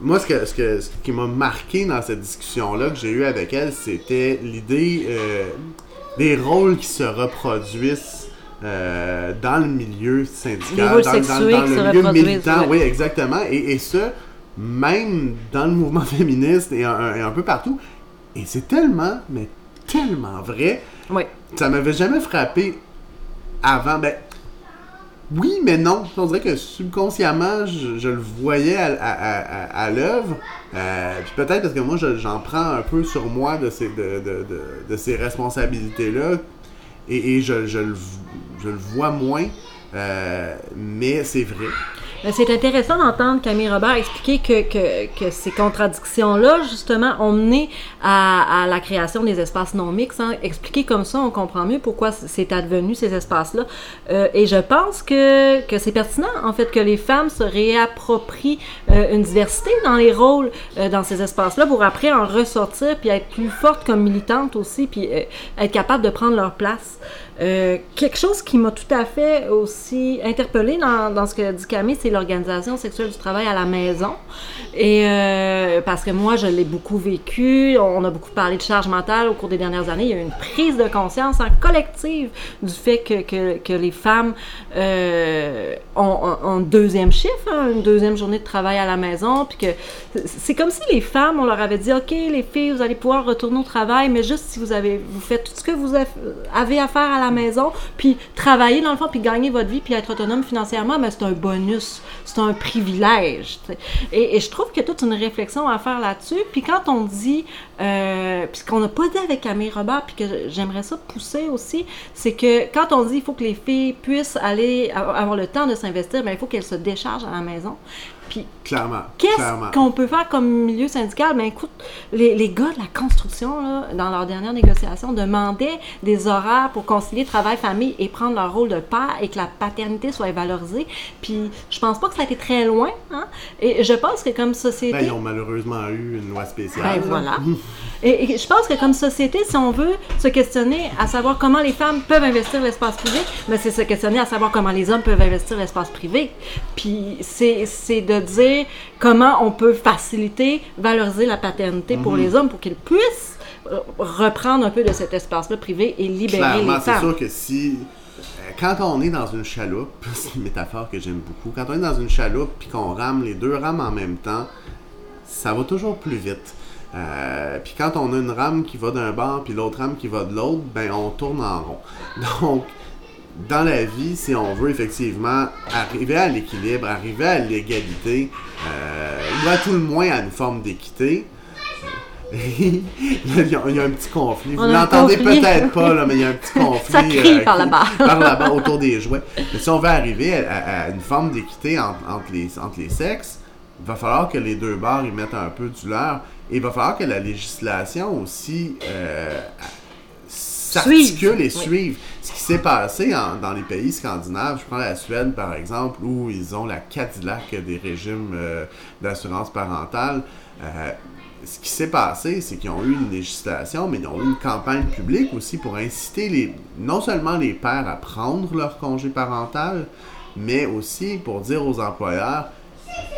moi, ce, que, ce, que, ce qui m'a marqué dans cette discussion-là que j'ai eue avec elle, c'était l'idée euh, des rôles qui se reproduisent euh, dans le milieu syndical, dans, le milieu militant. ouais. Oui, exactement. Et, et ça, même dans le mouvement féministe et un, et un peu partout. Et c'est tellement, mais tellement vrai Oui. Ça m'avait jamais frappé avant. Ben, oui, mais non. On dirait que subconsciemment, je, le voyais à, l'œuvre. Euh, puis peut-être parce que moi, je- j'en prends un peu sur moi de ces, de, de, de, de ces responsabilités-là. Et, et je, je, le, je le vois moins. Euh, mais c'est vrai. Mais C'est intéressant d'entendre Camille Robert expliquer que, que, que ces contradictions-là, justement, ont mené à, à la création des espaces non mixtes. hein. Expliquer comme ça, on comprend mieux pourquoi c'est advenu ces espaces-là. Euh, et je pense que, que c'est pertinent, en fait, que les femmes se réapproprient euh, une diversité dans les rôles euh, dans ces espaces-là pour après en ressortir puis être plus fortes comme militantes aussi puis euh, être capable de prendre leur place. Euh, quelque chose qui m'a tout à fait aussi interpellée dans, dans ce que dit Camille, c'est l'organisation sexuelle du travail à la maison. Et euh, parce que moi, je l'ai beaucoup vécu, on a beaucoup parlé de charge mentale au cours des dernières années. Il y a eu une prise de conscience hein, collective du fait que, que, les femmes euh, ont, un deuxième chiffre, hein, une deuxième journée de travail à la maison, puis que c'est comme si les femmes, on leur avait dit, ok, les filles, vous allez pouvoir retourner au travail, mais juste si vous avez, vous faites tout ce que vous avez à faire à la maison, puis travailler dans le fond, puis gagner votre vie, puis être autonome financièrement, mais c'est un bonus, c'est un privilège. Et, je trouve qu'il y a toute une réflexion à faire là-dessus. Puis quand on dit, euh, puis qu'on n'a pas dit avec Camille Robert, puis que j'aimerais ça pousser aussi, c'est que quand on dit il faut que les filles puissent aller avoir le temps de s'investir, ben, il faut qu'elles se déchargent à la maison. Puis Clairement. Qu'est-ce qu'on peut faire comme milieu syndical? Ben écoute, les, les gars de la construction, là, dans leur dernière négociation, demandaient des horaires pour concilier travail-famille et prendre leur rôle de père et que la paternité soit valorisée. Puis je pense pas que ça a été très loin. Hein? Et je pense que comme société... Ben, ils ont malheureusement eu une loi spéciale. Ben là. voilà. Et, et je pense que comme société, si on veut se questionner à savoir comment les femmes peuvent investir l'espace privé, ben c'est se questionner à savoir comment les hommes peuvent investir l'espace privé. Puis c'est c'est de dire comment on peut faciliter, valoriser la paternité pour les hommes pour qu'ils puissent euh, reprendre un peu de cet espace-là privé et libérer Clairement, les c'est sûr que si. euh, Quand on est dans une chaloupe, c'est une métaphore que j'aime beaucoup, quand on est dans une chaloupe puis qu'on rame, les deux rames en même temps, ça va toujours plus vite. Euh, puis quand on a une rame qui va d'un bord puis l'autre rame qui va de l'autre, ben on tourne en rond. Donc, dans la vie, si on veut effectivement arriver à l'équilibre, arriver à l'égalité, euh, ou à tout le moins à une forme d'équité, il y, a, il y a un petit conflit. Vous l'entendez peut-être pas, là, mais il y a un petit conflit. Ça crie euh, par là-bas. par là-bas, autour des jouets. Mais si on veut arriver à, une forme d'équité entre, entre les, entre les sexes, il va falloir que les deux barres y mettent un peu du leur. Et il va falloir que la législation aussi euh, s'articule et Suive. Oui. suive. Ce qui s'est passé en- dans les pays scandinaves, je prends la Suède par exemple, où ils ont la Cadillac des régimes euh, d'assurance parentale. euh, ce qui s'est passé, c'est qu'ils ont eu une législation, mais ils ont eu une campagne publique aussi pour inciter les, non seulement les pères à prendre leur congé parental, mais aussi pour dire aux employeurs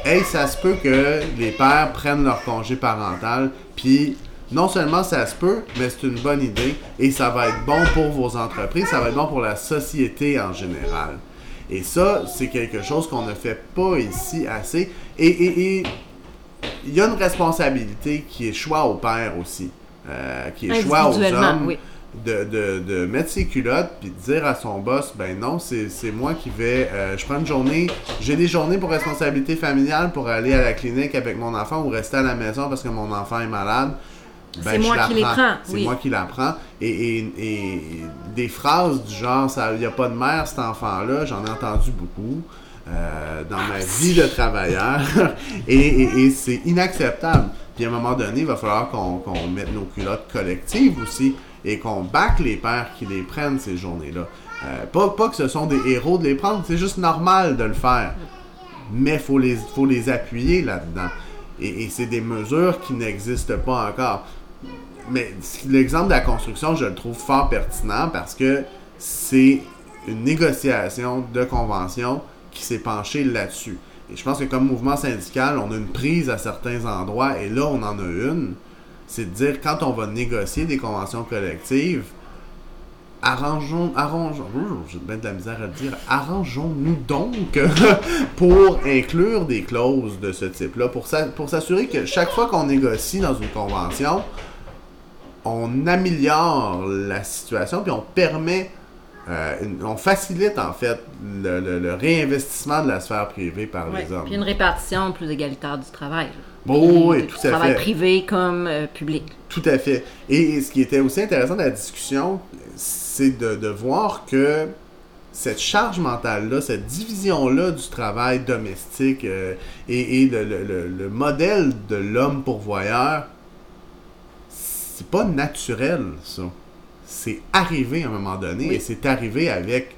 Hey, ça se peut que les pères prennent leur congé parental, puis non seulement ça se peut, mais c'est une bonne idée et ça va être bon pour vos entreprises, ça va être bon pour la société en général. Et ça, c'est quelque chose qu'on ne fait pas ici assez. Et, il y a une responsabilité qui est choix au père aussi, euh, qui est choix aux hommes oui. de, de, de mettre ses culottes puis de dire à son boss ben non c'est c'est moi qui vais euh, je prends une journée j'ai des journées pour responsabilité familiale pour aller à la clinique avec mon enfant ou rester à la maison parce que mon enfant est malade Ben, C'est moi qui les prends, c'est moi qui la prends et, et, des phrases du genre il n'y a pas de mère cet enfant là j'en ai entendu beaucoup euh, dans ma vie de travailleur et, et- et c'est inacceptable. Puis à un moment donné, il va falloir qu'on mette nos culottes collectives aussi et qu'on back les pères qui les prennent ces journées-là. Euh, pas, pas que ce sont des héros de les prendre, c'est juste normal de le faire. Mais il faut les, faut les appuyer là-dedans. Et, et c'est des mesures qui n'existent pas encore. Mais l'exemple de la construction, je le trouve fort pertinent parce que c'est une négociation de convention qui s'est penchée là-dessus. Et je pense que comme mouvement syndical, on a une prise à certains endroits et là, on en a une. C'est de dire quand on va négocier des conventions collectives, arrangeons, arrangeons, j'ai bien de la misère à le dire, arrangeons-nous donc pour inclure des clauses de ce type-là, pour pour s'assurer que chaque fois qu'on négocie dans une convention, on améliore la situation puis on permet, euh, une- on facilite en fait le, le- le réinvestissement de la sphère privée par les hommes. Puis une répartition plus égalitaire du travail. Bon, oui, Du tout à travail fait. privé comme euh, public. Tout à fait. Et, et ce qui était aussi intéressant dans la discussion, c'est de, de voir que cette charge mentale-là, cette division-là du travail domestique euh, et, le modèle de l'homme pourvoyeur, c'est pas naturel, ça. C'est arrivé à un moment donné et c'est arrivé avec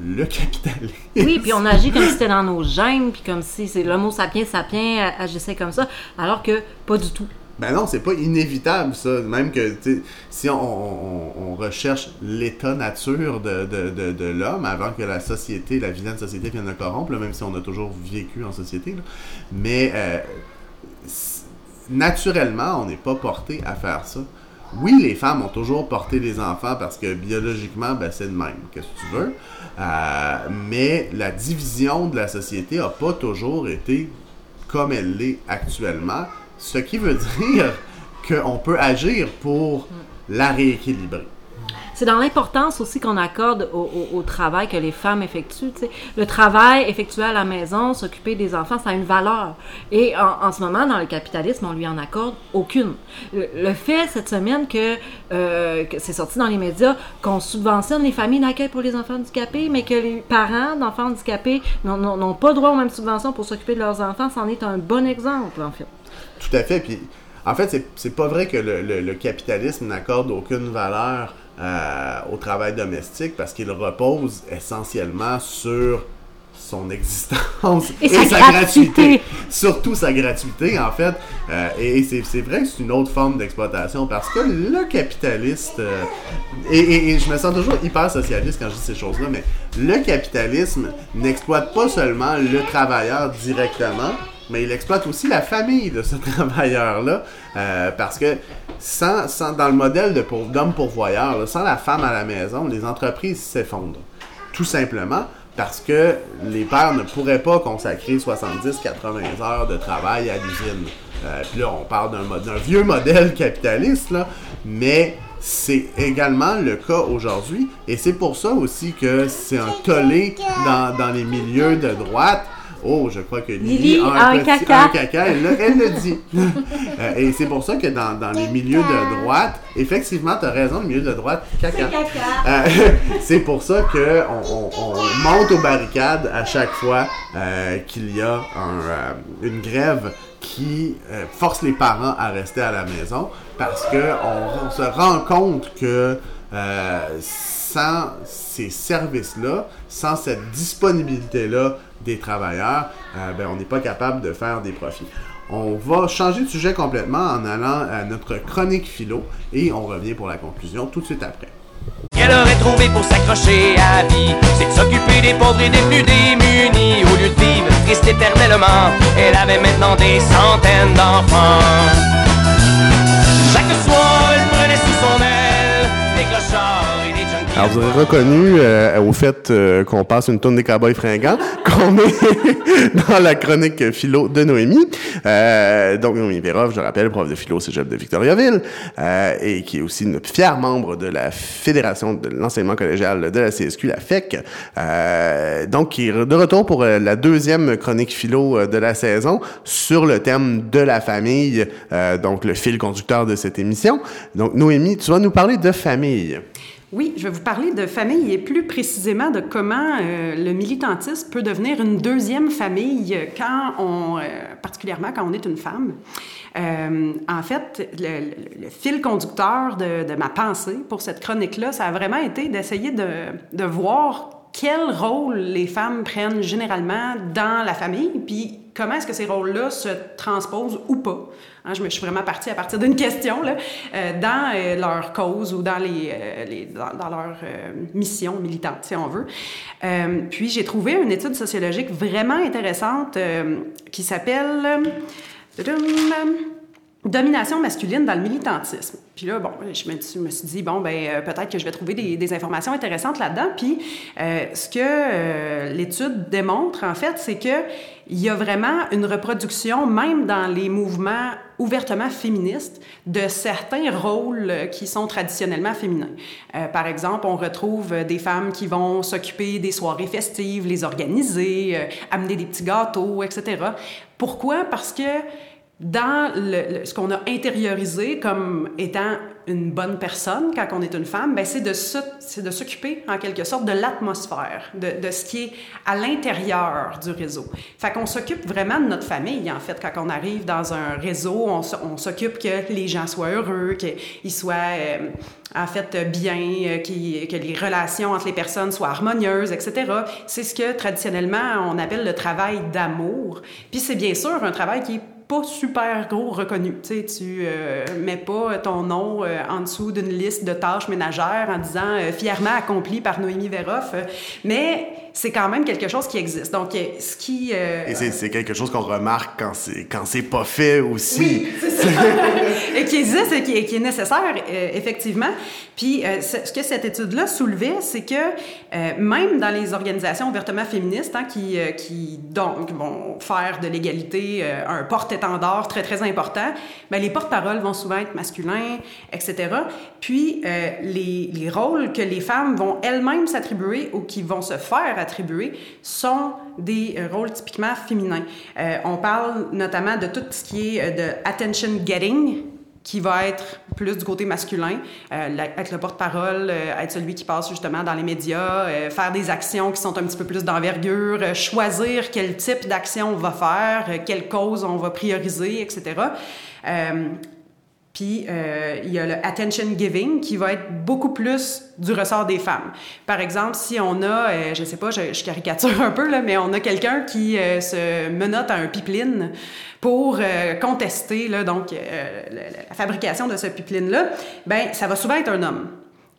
le capitalisme. Oui, puis on agit comme si c'était dans nos gènes, puis comme si c'est l'homo sapiens sapiens agissait comme ça, alors que pas du tout. Ben non, c'est pas inévitable ça. Même que si on, on- on recherche l'état nature de, de- de- de l'homme avant que la société, la vilaine société vienne le corrompre, là, même si on a toujours vécu en société. là. Mais euh, naturellement, on n'est pas porté à faire ça. Oui, les femmes ont toujours porté les enfants parce que biologiquement, ben, c'est le même. Qu'est-ce que tu veux? Euh, mais la division de la société n'a pas toujours été comme elle l'est actuellement, ce qui veut dire qu'on peut agir pour la rééquilibrer. C'est dans l'importance aussi qu'on accorde au, travail que les femmes effectuent. Le travail effectué à la maison, s'occuper des enfants, ça a une valeur. Et en, ce moment, dans le capitalisme, on lui en accorde aucune. Le, fait cette semaine que, euh, que c'est sorti dans les médias qu'on subventionne les familles d'accueil pour les enfants handicapés, mais que les parents d'enfants handicapés n'ont- pas droit aux mêmes subventions pour s'occuper de leurs enfants, c'en est un bon exemple, en fait. Tout à fait. Puis, en fait, c'est- pas vrai que le capitalisme n'accorde aucune valeur euh, au travail domestique parce qu'il repose essentiellement sur son existence Et sa gratuité. Surtout sa gratuité, en fait. Euh, et c'est c'est vrai que c'est une autre forme d'exploitation parce que le capitaliste. euh, et, et- et je me sens toujours hyper socialiste quand je dis ces choses-là, mais le capitalisme n'exploite pas seulement le travailleur directement, mais il exploite aussi la famille de ce travailleur-là. euh, parce que sans, sans- dans le modèle de pour- d'homme pourvoyeur, sans la femme à la maison, les entreprises s'effondrent. Tout simplement parce que les pères ne pourraient pas consacrer 70-80 heures de travail à l'usine. Euh, Puis là, on parle d'un d'un vieux modèle capitaliste, là, mais c'est également le cas aujourd'hui. Et c'est pour ça aussi que c'est un tollé dans, dans les milieux de droite. Oh, je crois que Lily, Lily a a un petit- caca. un caca, elle, le- elle le dit. Euh, et c'est pour ça que dans, dans les milieux de droite, effectivement, tu as raison, le milieu de droite, caca. Euh, c'est pour ça que on, on- on monte aux barricades à chaque fois euh, qu'il y a un, euh, une grève qui euh, force les parents à rester à la maison parce que on, on se rend compte que euh, sans ces services-là, sans cette disponibilité-là des travailleurs, euh, ben, on n'est pas capable de faire des profits. On va changer de sujet complètement en allant à notre chronique philo et on revient pour la conclusion tout de suite après. qu'elle aurait trouvé pour s'accrocher à vie, c'est de s'occuper des pauvres et des plus démunis. Au lieu de vivre triste éternellement, elle avait maintenant des centaines d'enfants. Alors, vous aurez reconnu euh, au fait euh, qu'on passe une tonne des cowboys fringants, qu'on est dans la chronique philo de Noémie. Euh, donc, Noémie Véroff, je rappelle, prof de philo au cégep de Victoriaville, euh, et qui est aussi une fière membre de la Fédération de l'enseignement collégial de la CSQ, la FEC. Euh, donc, qui est de retour pour euh, la deuxième chronique philo de la saison sur le thème de la famille, donc le fil conducteur de cette émission. Donc, Noémie, tu vas nous parler de famille. Oui, je vais vous parler de famille et plus précisément de comment euh, le militantisme peut devenir une deuxième famille quand euh, particulièrement quand on est une femme. Euh, en fait, le, fil conducteur de, ma pensée pour cette chronique-là, ça a vraiment été d'essayer de, de voir quel rôle les femmes prennent généralement dans la famille, puis comment est-ce que ces rôles-là se transposent ou pas. Hein, je me suis vraiment partie à partir d'une question euh, dans euh, leur cause ou dans, les, euh, dans, leur euh, mission militante, si on veut. Puis j'ai trouvé une étude sociologique vraiment intéressante qui s'appelle Domination masculine dans le militantisme. Puis là, bon, je me, suis dit, bon, ben peut-être que je vais trouver des, informations intéressantes là-dedans. Puis ce que l'étude démontre, en fait, c'est que il y a vraiment une reproduction, même dans les mouvements ouvertement féministes, de certains rôles euh, qui sont traditionnellement féminins. Euh, par exemple, on retrouve euh, des femmes qui vont s'occuper des soirées festives, les organiser, amener des petits gâteaux, etc. Pourquoi? Parce que dans le- le- ce qu'on a intériorisé comme étant une bonne personne quand on est une femme, ben c'est de s'occuper en quelque sorte de l'atmosphère, de, de ce qui est à l'intérieur du réseau. Fait qu'on s'occupe vraiment de notre famille en fait quand on arrive dans un réseau, on, s'occupe que les gens soient heureux, qu'ils soient euh, en fait bien, euh, que les relations entre les personnes soient harmonieuses, etc. C'est ce que traditionnellement on appelle le travail d'amour. Puis c'est bien sûr un travail qui est pas super gros reconnu. Tu sais, tu euh, mets pas ton nom euh, en dessous d'une liste de tâches ménagères en disant euh, fièrement accompli par Noémie Véroff, euh, mais c'est quand même quelque chose qui existe. Donc, euh, ce qui... euh, Et c'est, c'est quelque chose qu'on remarque quand c'est, quand c'est pas fait aussi. Oui, c'est ça. et qui existe et qui, et qui est nécessaire, euh, effectivement. Puis, euh, ce que cette étude-là soulevait, c'est que même dans les organisations ouvertement féministes, hein, qui, qui donc vont faire de l'égalité un porte-étendard très, très important, ben, les porte-paroles vont souvent être masculins, etc. Puis, les, les rôles que les femmes vont elles-mêmes s'attribuer ou qui vont se faire attribuer sont des euh, rôles typiquement féminins. Euh, on parle notamment de tout ce qui est euh, de attention getting qui va être plus du côté masculin, être le porte-parole, être celui qui passe justement dans les médias, faire des actions qui sont un petit peu plus d'envergure, choisir quel type d'action on va faire, quelle cause on va prioriser, etc. Puis, euh, il y a le attention giving qui va être beaucoup plus du ressort des femmes. Par exemple, si on a, euh, je sais pas, je, je caricature un peu, là, mais on a quelqu'un qui euh, se menotte à un pipeline pour euh, contester là, donc, la, fabrication de ce pipeline-là, ben ça va souvent être un homme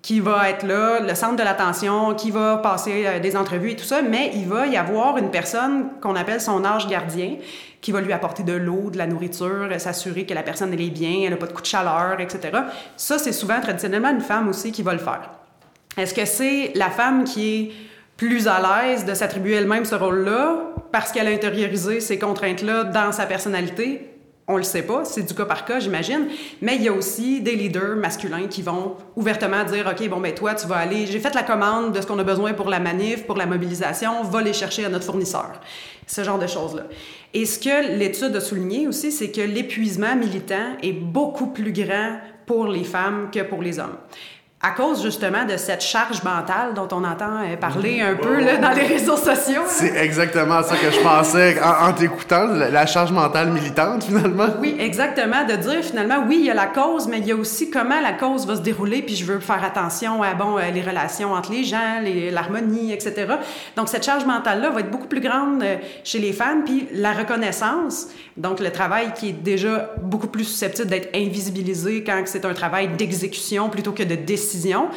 qui va être là, le centre de l'attention, qui va passer euh, des entrevues et tout ça, mais il va y avoir une personne qu'on appelle son ange gardien, qui va lui apporter de l'eau, de la nourriture, euh, s'assurer que la personne elle est bien, elle n'a pas de coup de chaleur, etc. Ça, c'est souvent traditionnellement une femme aussi qui va le faire. Est-ce que c'est la femme qui est plus à l'aise de s'attribuer elle-même ce rôle-là parce qu'elle a intériorisé ces contraintes-là dans sa personnalité? On le sait pas, c'est du cas par cas, j'imagine. Mais il y a aussi des leaders masculins qui vont ouvertement dire OK, bon, ben toi, tu vas aller, j'ai fait la commande de ce qu'on a besoin pour la manif, pour la mobilisation, va les chercher à notre fournisseur. Ce genre de choses-là. Et ce que l'étude a souligné aussi, c'est que l'épuisement militant est beaucoup plus grand pour les femmes que pour les hommes à cause justement de cette charge mentale dont on entend euh, parler un peu là, dans les réseaux sociaux. C'est exactement ça que je pensais en, en t'écoutant, la, charge mentale militante finalement. Oui, exactement. De dire finalement, oui, il y a la cause, mais il y a aussi comment la cause va se dérouler, puis je veux faire attention à bon, euh, les relations entre les gens, les- l'harmonie, etc. Donc, cette charge mentale-là va être beaucoup plus grande euh, chez les femmes, puis la reconnaissance, donc le travail qui est déjà beaucoup plus susceptible d'être invisibilisé quand c'est un travail d'exécution plutôt que de décision,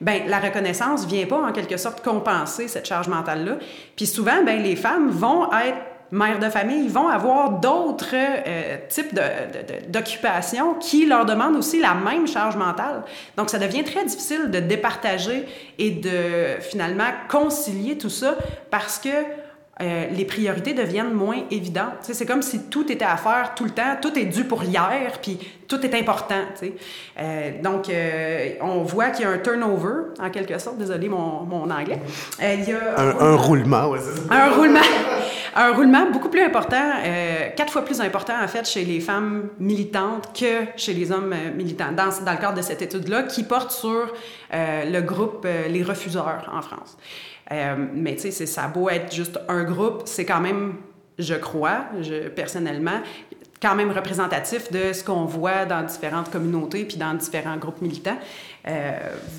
ben la reconnaissance vient pas en quelque sorte compenser cette charge mentale-là. Puis souvent, ben les femmes vont être mères de famille vont avoir d'autres euh, types d'occupations qui leur demandent aussi la même charge mentale. Donc, ça devient très difficile de départager et de finalement concilier tout ça parce que euh, les priorités deviennent moins évidentes. C'est comme si tout était à faire tout le temps, tout est dû pour hier, puis tout est important. Euh, donc, euh, on voit qu'il y a un turnover, en quelque sorte. Désolé mon, mon anglais. Il y a Un, un roulement, ouais, c'est ça. un roulement, un roulement beaucoup plus important, quatre fois plus important en fait chez les femmes militantes que chez les hommes militants, dans, dans le cadre de cette étude-là, qui porte sur le groupe Les Refuseurs en France. Euh, mais tu sais, ça a beau être juste un groupe, c'est quand même, je crois, je, personnellement, quand même représentatif de ce qu'on voit dans différentes communautés puis dans différents groupes militants. Euh,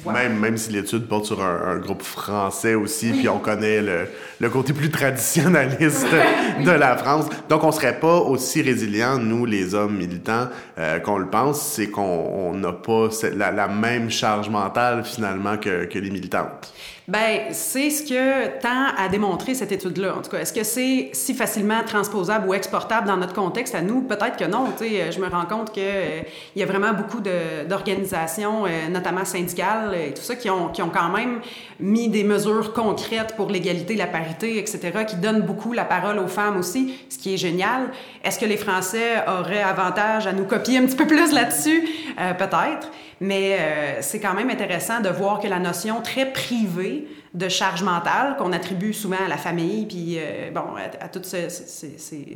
voilà. Même, même si l'étude porte sur un, un groupe français aussi, puis on connaît le, le côté plus traditionnaliste de la France. Donc, on serait pas aussi résilients, nous, les hommes militants, euh, qu'on le pense. C'est qu'on on n'a pas la, la même charge mentale, finalement, que, que les militantes. Ben, c'est ce que tend à démontrer cette étude-là. En tout cas, est-ce que c'est si facilement transposable ou exportable dans notre contexte à nous? Peut-être que non. Tu sais, je me rends compte qu'il y a vraiment beaucoup d'organisations, euh, notamment syndicales et tout ça, qui ont, qui ont quand même mis des mesures concrètes pour l'égalité, la parité, etc., qui donnent beaucoup la parole aux femmes aussi, ce qui est génial. Est-ce que les Français auraient avantage à nous copier un petit peu plus là-dessus? Euh, Peut-être. Mais euh, c'est quand même intéressant de voir que la notion très privée de charge mentale qu'on attribue souvent à la famille, puis euh, bon, à, à tout ce,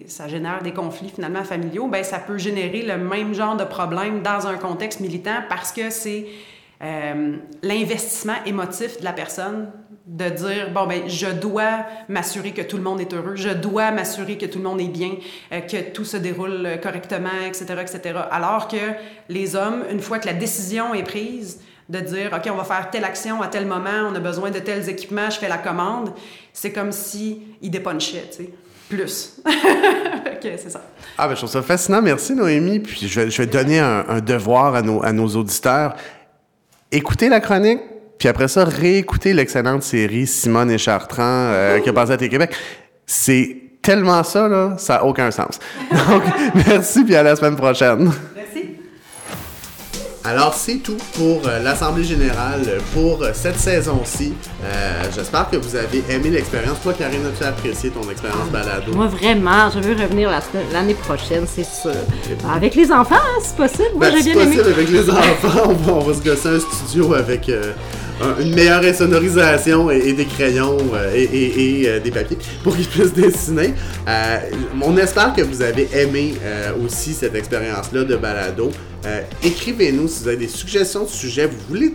ça génère des conflits finalement familiaux, ben ça peut générer le même genre de problème dans un contexte militant parce que c'est euh, l'investissement émotif de la personne de dire bon ben je dois m'assurer que tout le monde est heureux, je dois m'assurer que tout le monde est bien, euh, que tout se déroule euh, correctement, etc., etc. Alors que les hommes, une fois que la décision est prise de dire ok on va faire telle action à tel moment, on a besoin de tels équipements, je fais la commande, c'est comme si ils dépunchaient, tu sais, plus. ok c'est ça. Ah, ben, je trouve ça fascinant. Merci, Noémie. Puis, je vais, je vais donner un, un devoir à nos, à nos auditeurs. Écoutez la chronique, puis après ça, réécoutez l'excellente série Simone et Chartrand euh, qui a passé à Télé-Québec. C'est tellement ça, là, ça n'a aucun sens. Donc, merci, puis à la semaine prochaine. Merci. Alors, c'est tout pour euh, l'Assemblée générale pour euh, cette saison-ci. Euh, J'espère que vous avez aimé l'expérience. Toi, Karine, as-tu apprécié ton expérience balado? Moi, vraiment, je veux revenir l'année prochaine, c'est sûr. Avec les enfants, hein, c'est possible. Moi, Ben, j'ai si bien aimé. possible, avec les enfants, on va, on va se gosser un studio avec euh, une meilleure insonorisation et, des crayons euh, et, euh, des papiers pour qu'ils puissent dessiner. Euh, on espère que vous avez aimé aussi cette expérience-là de balado. Écrivez-nous si vous avez des suggestions de sujets, vous voulez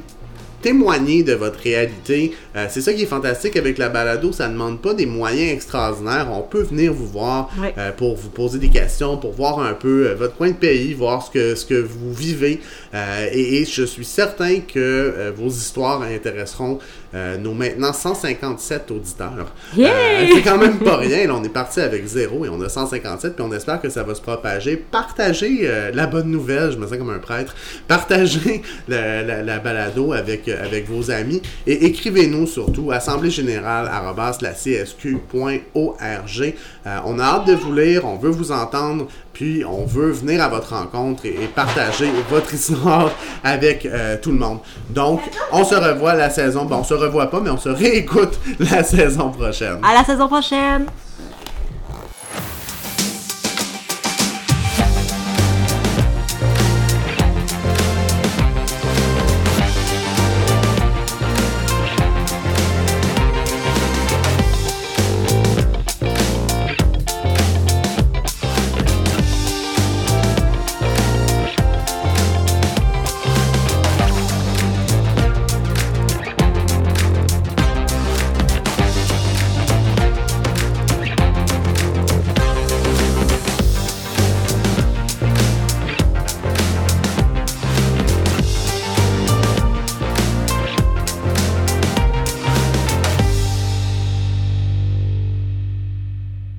témoigner de votre réalité. Euh, c'est ça qui est fantastique avec la balado, ça ne demande pas des moyens extraordinaires. On peut venir vous voir euh, pour vous poser des questions, pour voir un peu euh, votre coin de pays, voir ce que, ce que vous vivez. Et, et je suis certain que vos histoires intéresseront euh, nos maintenant 157 auditeurs. Yeah! Euh, c'est quand même pas rien. Là, on est parti avec zéro et on a 157, puis on espère que ça va se propager. Partagez euh, la bonne nouvelle, je me sens comme un prêtre. Partagez la, la- la balado avec, euh, avec vos amis et écrivez-nous surtout assemblée générale on a hâte de vous lire, on veut vous entendre, puis on veut venir à votre rencontre et, et partager votre histoire avec euh, tout le monde. Donc, on se revoit la saison. Bon, on se revoit pas, mais on se réécoute la saison prochaine. À la saison prochaine!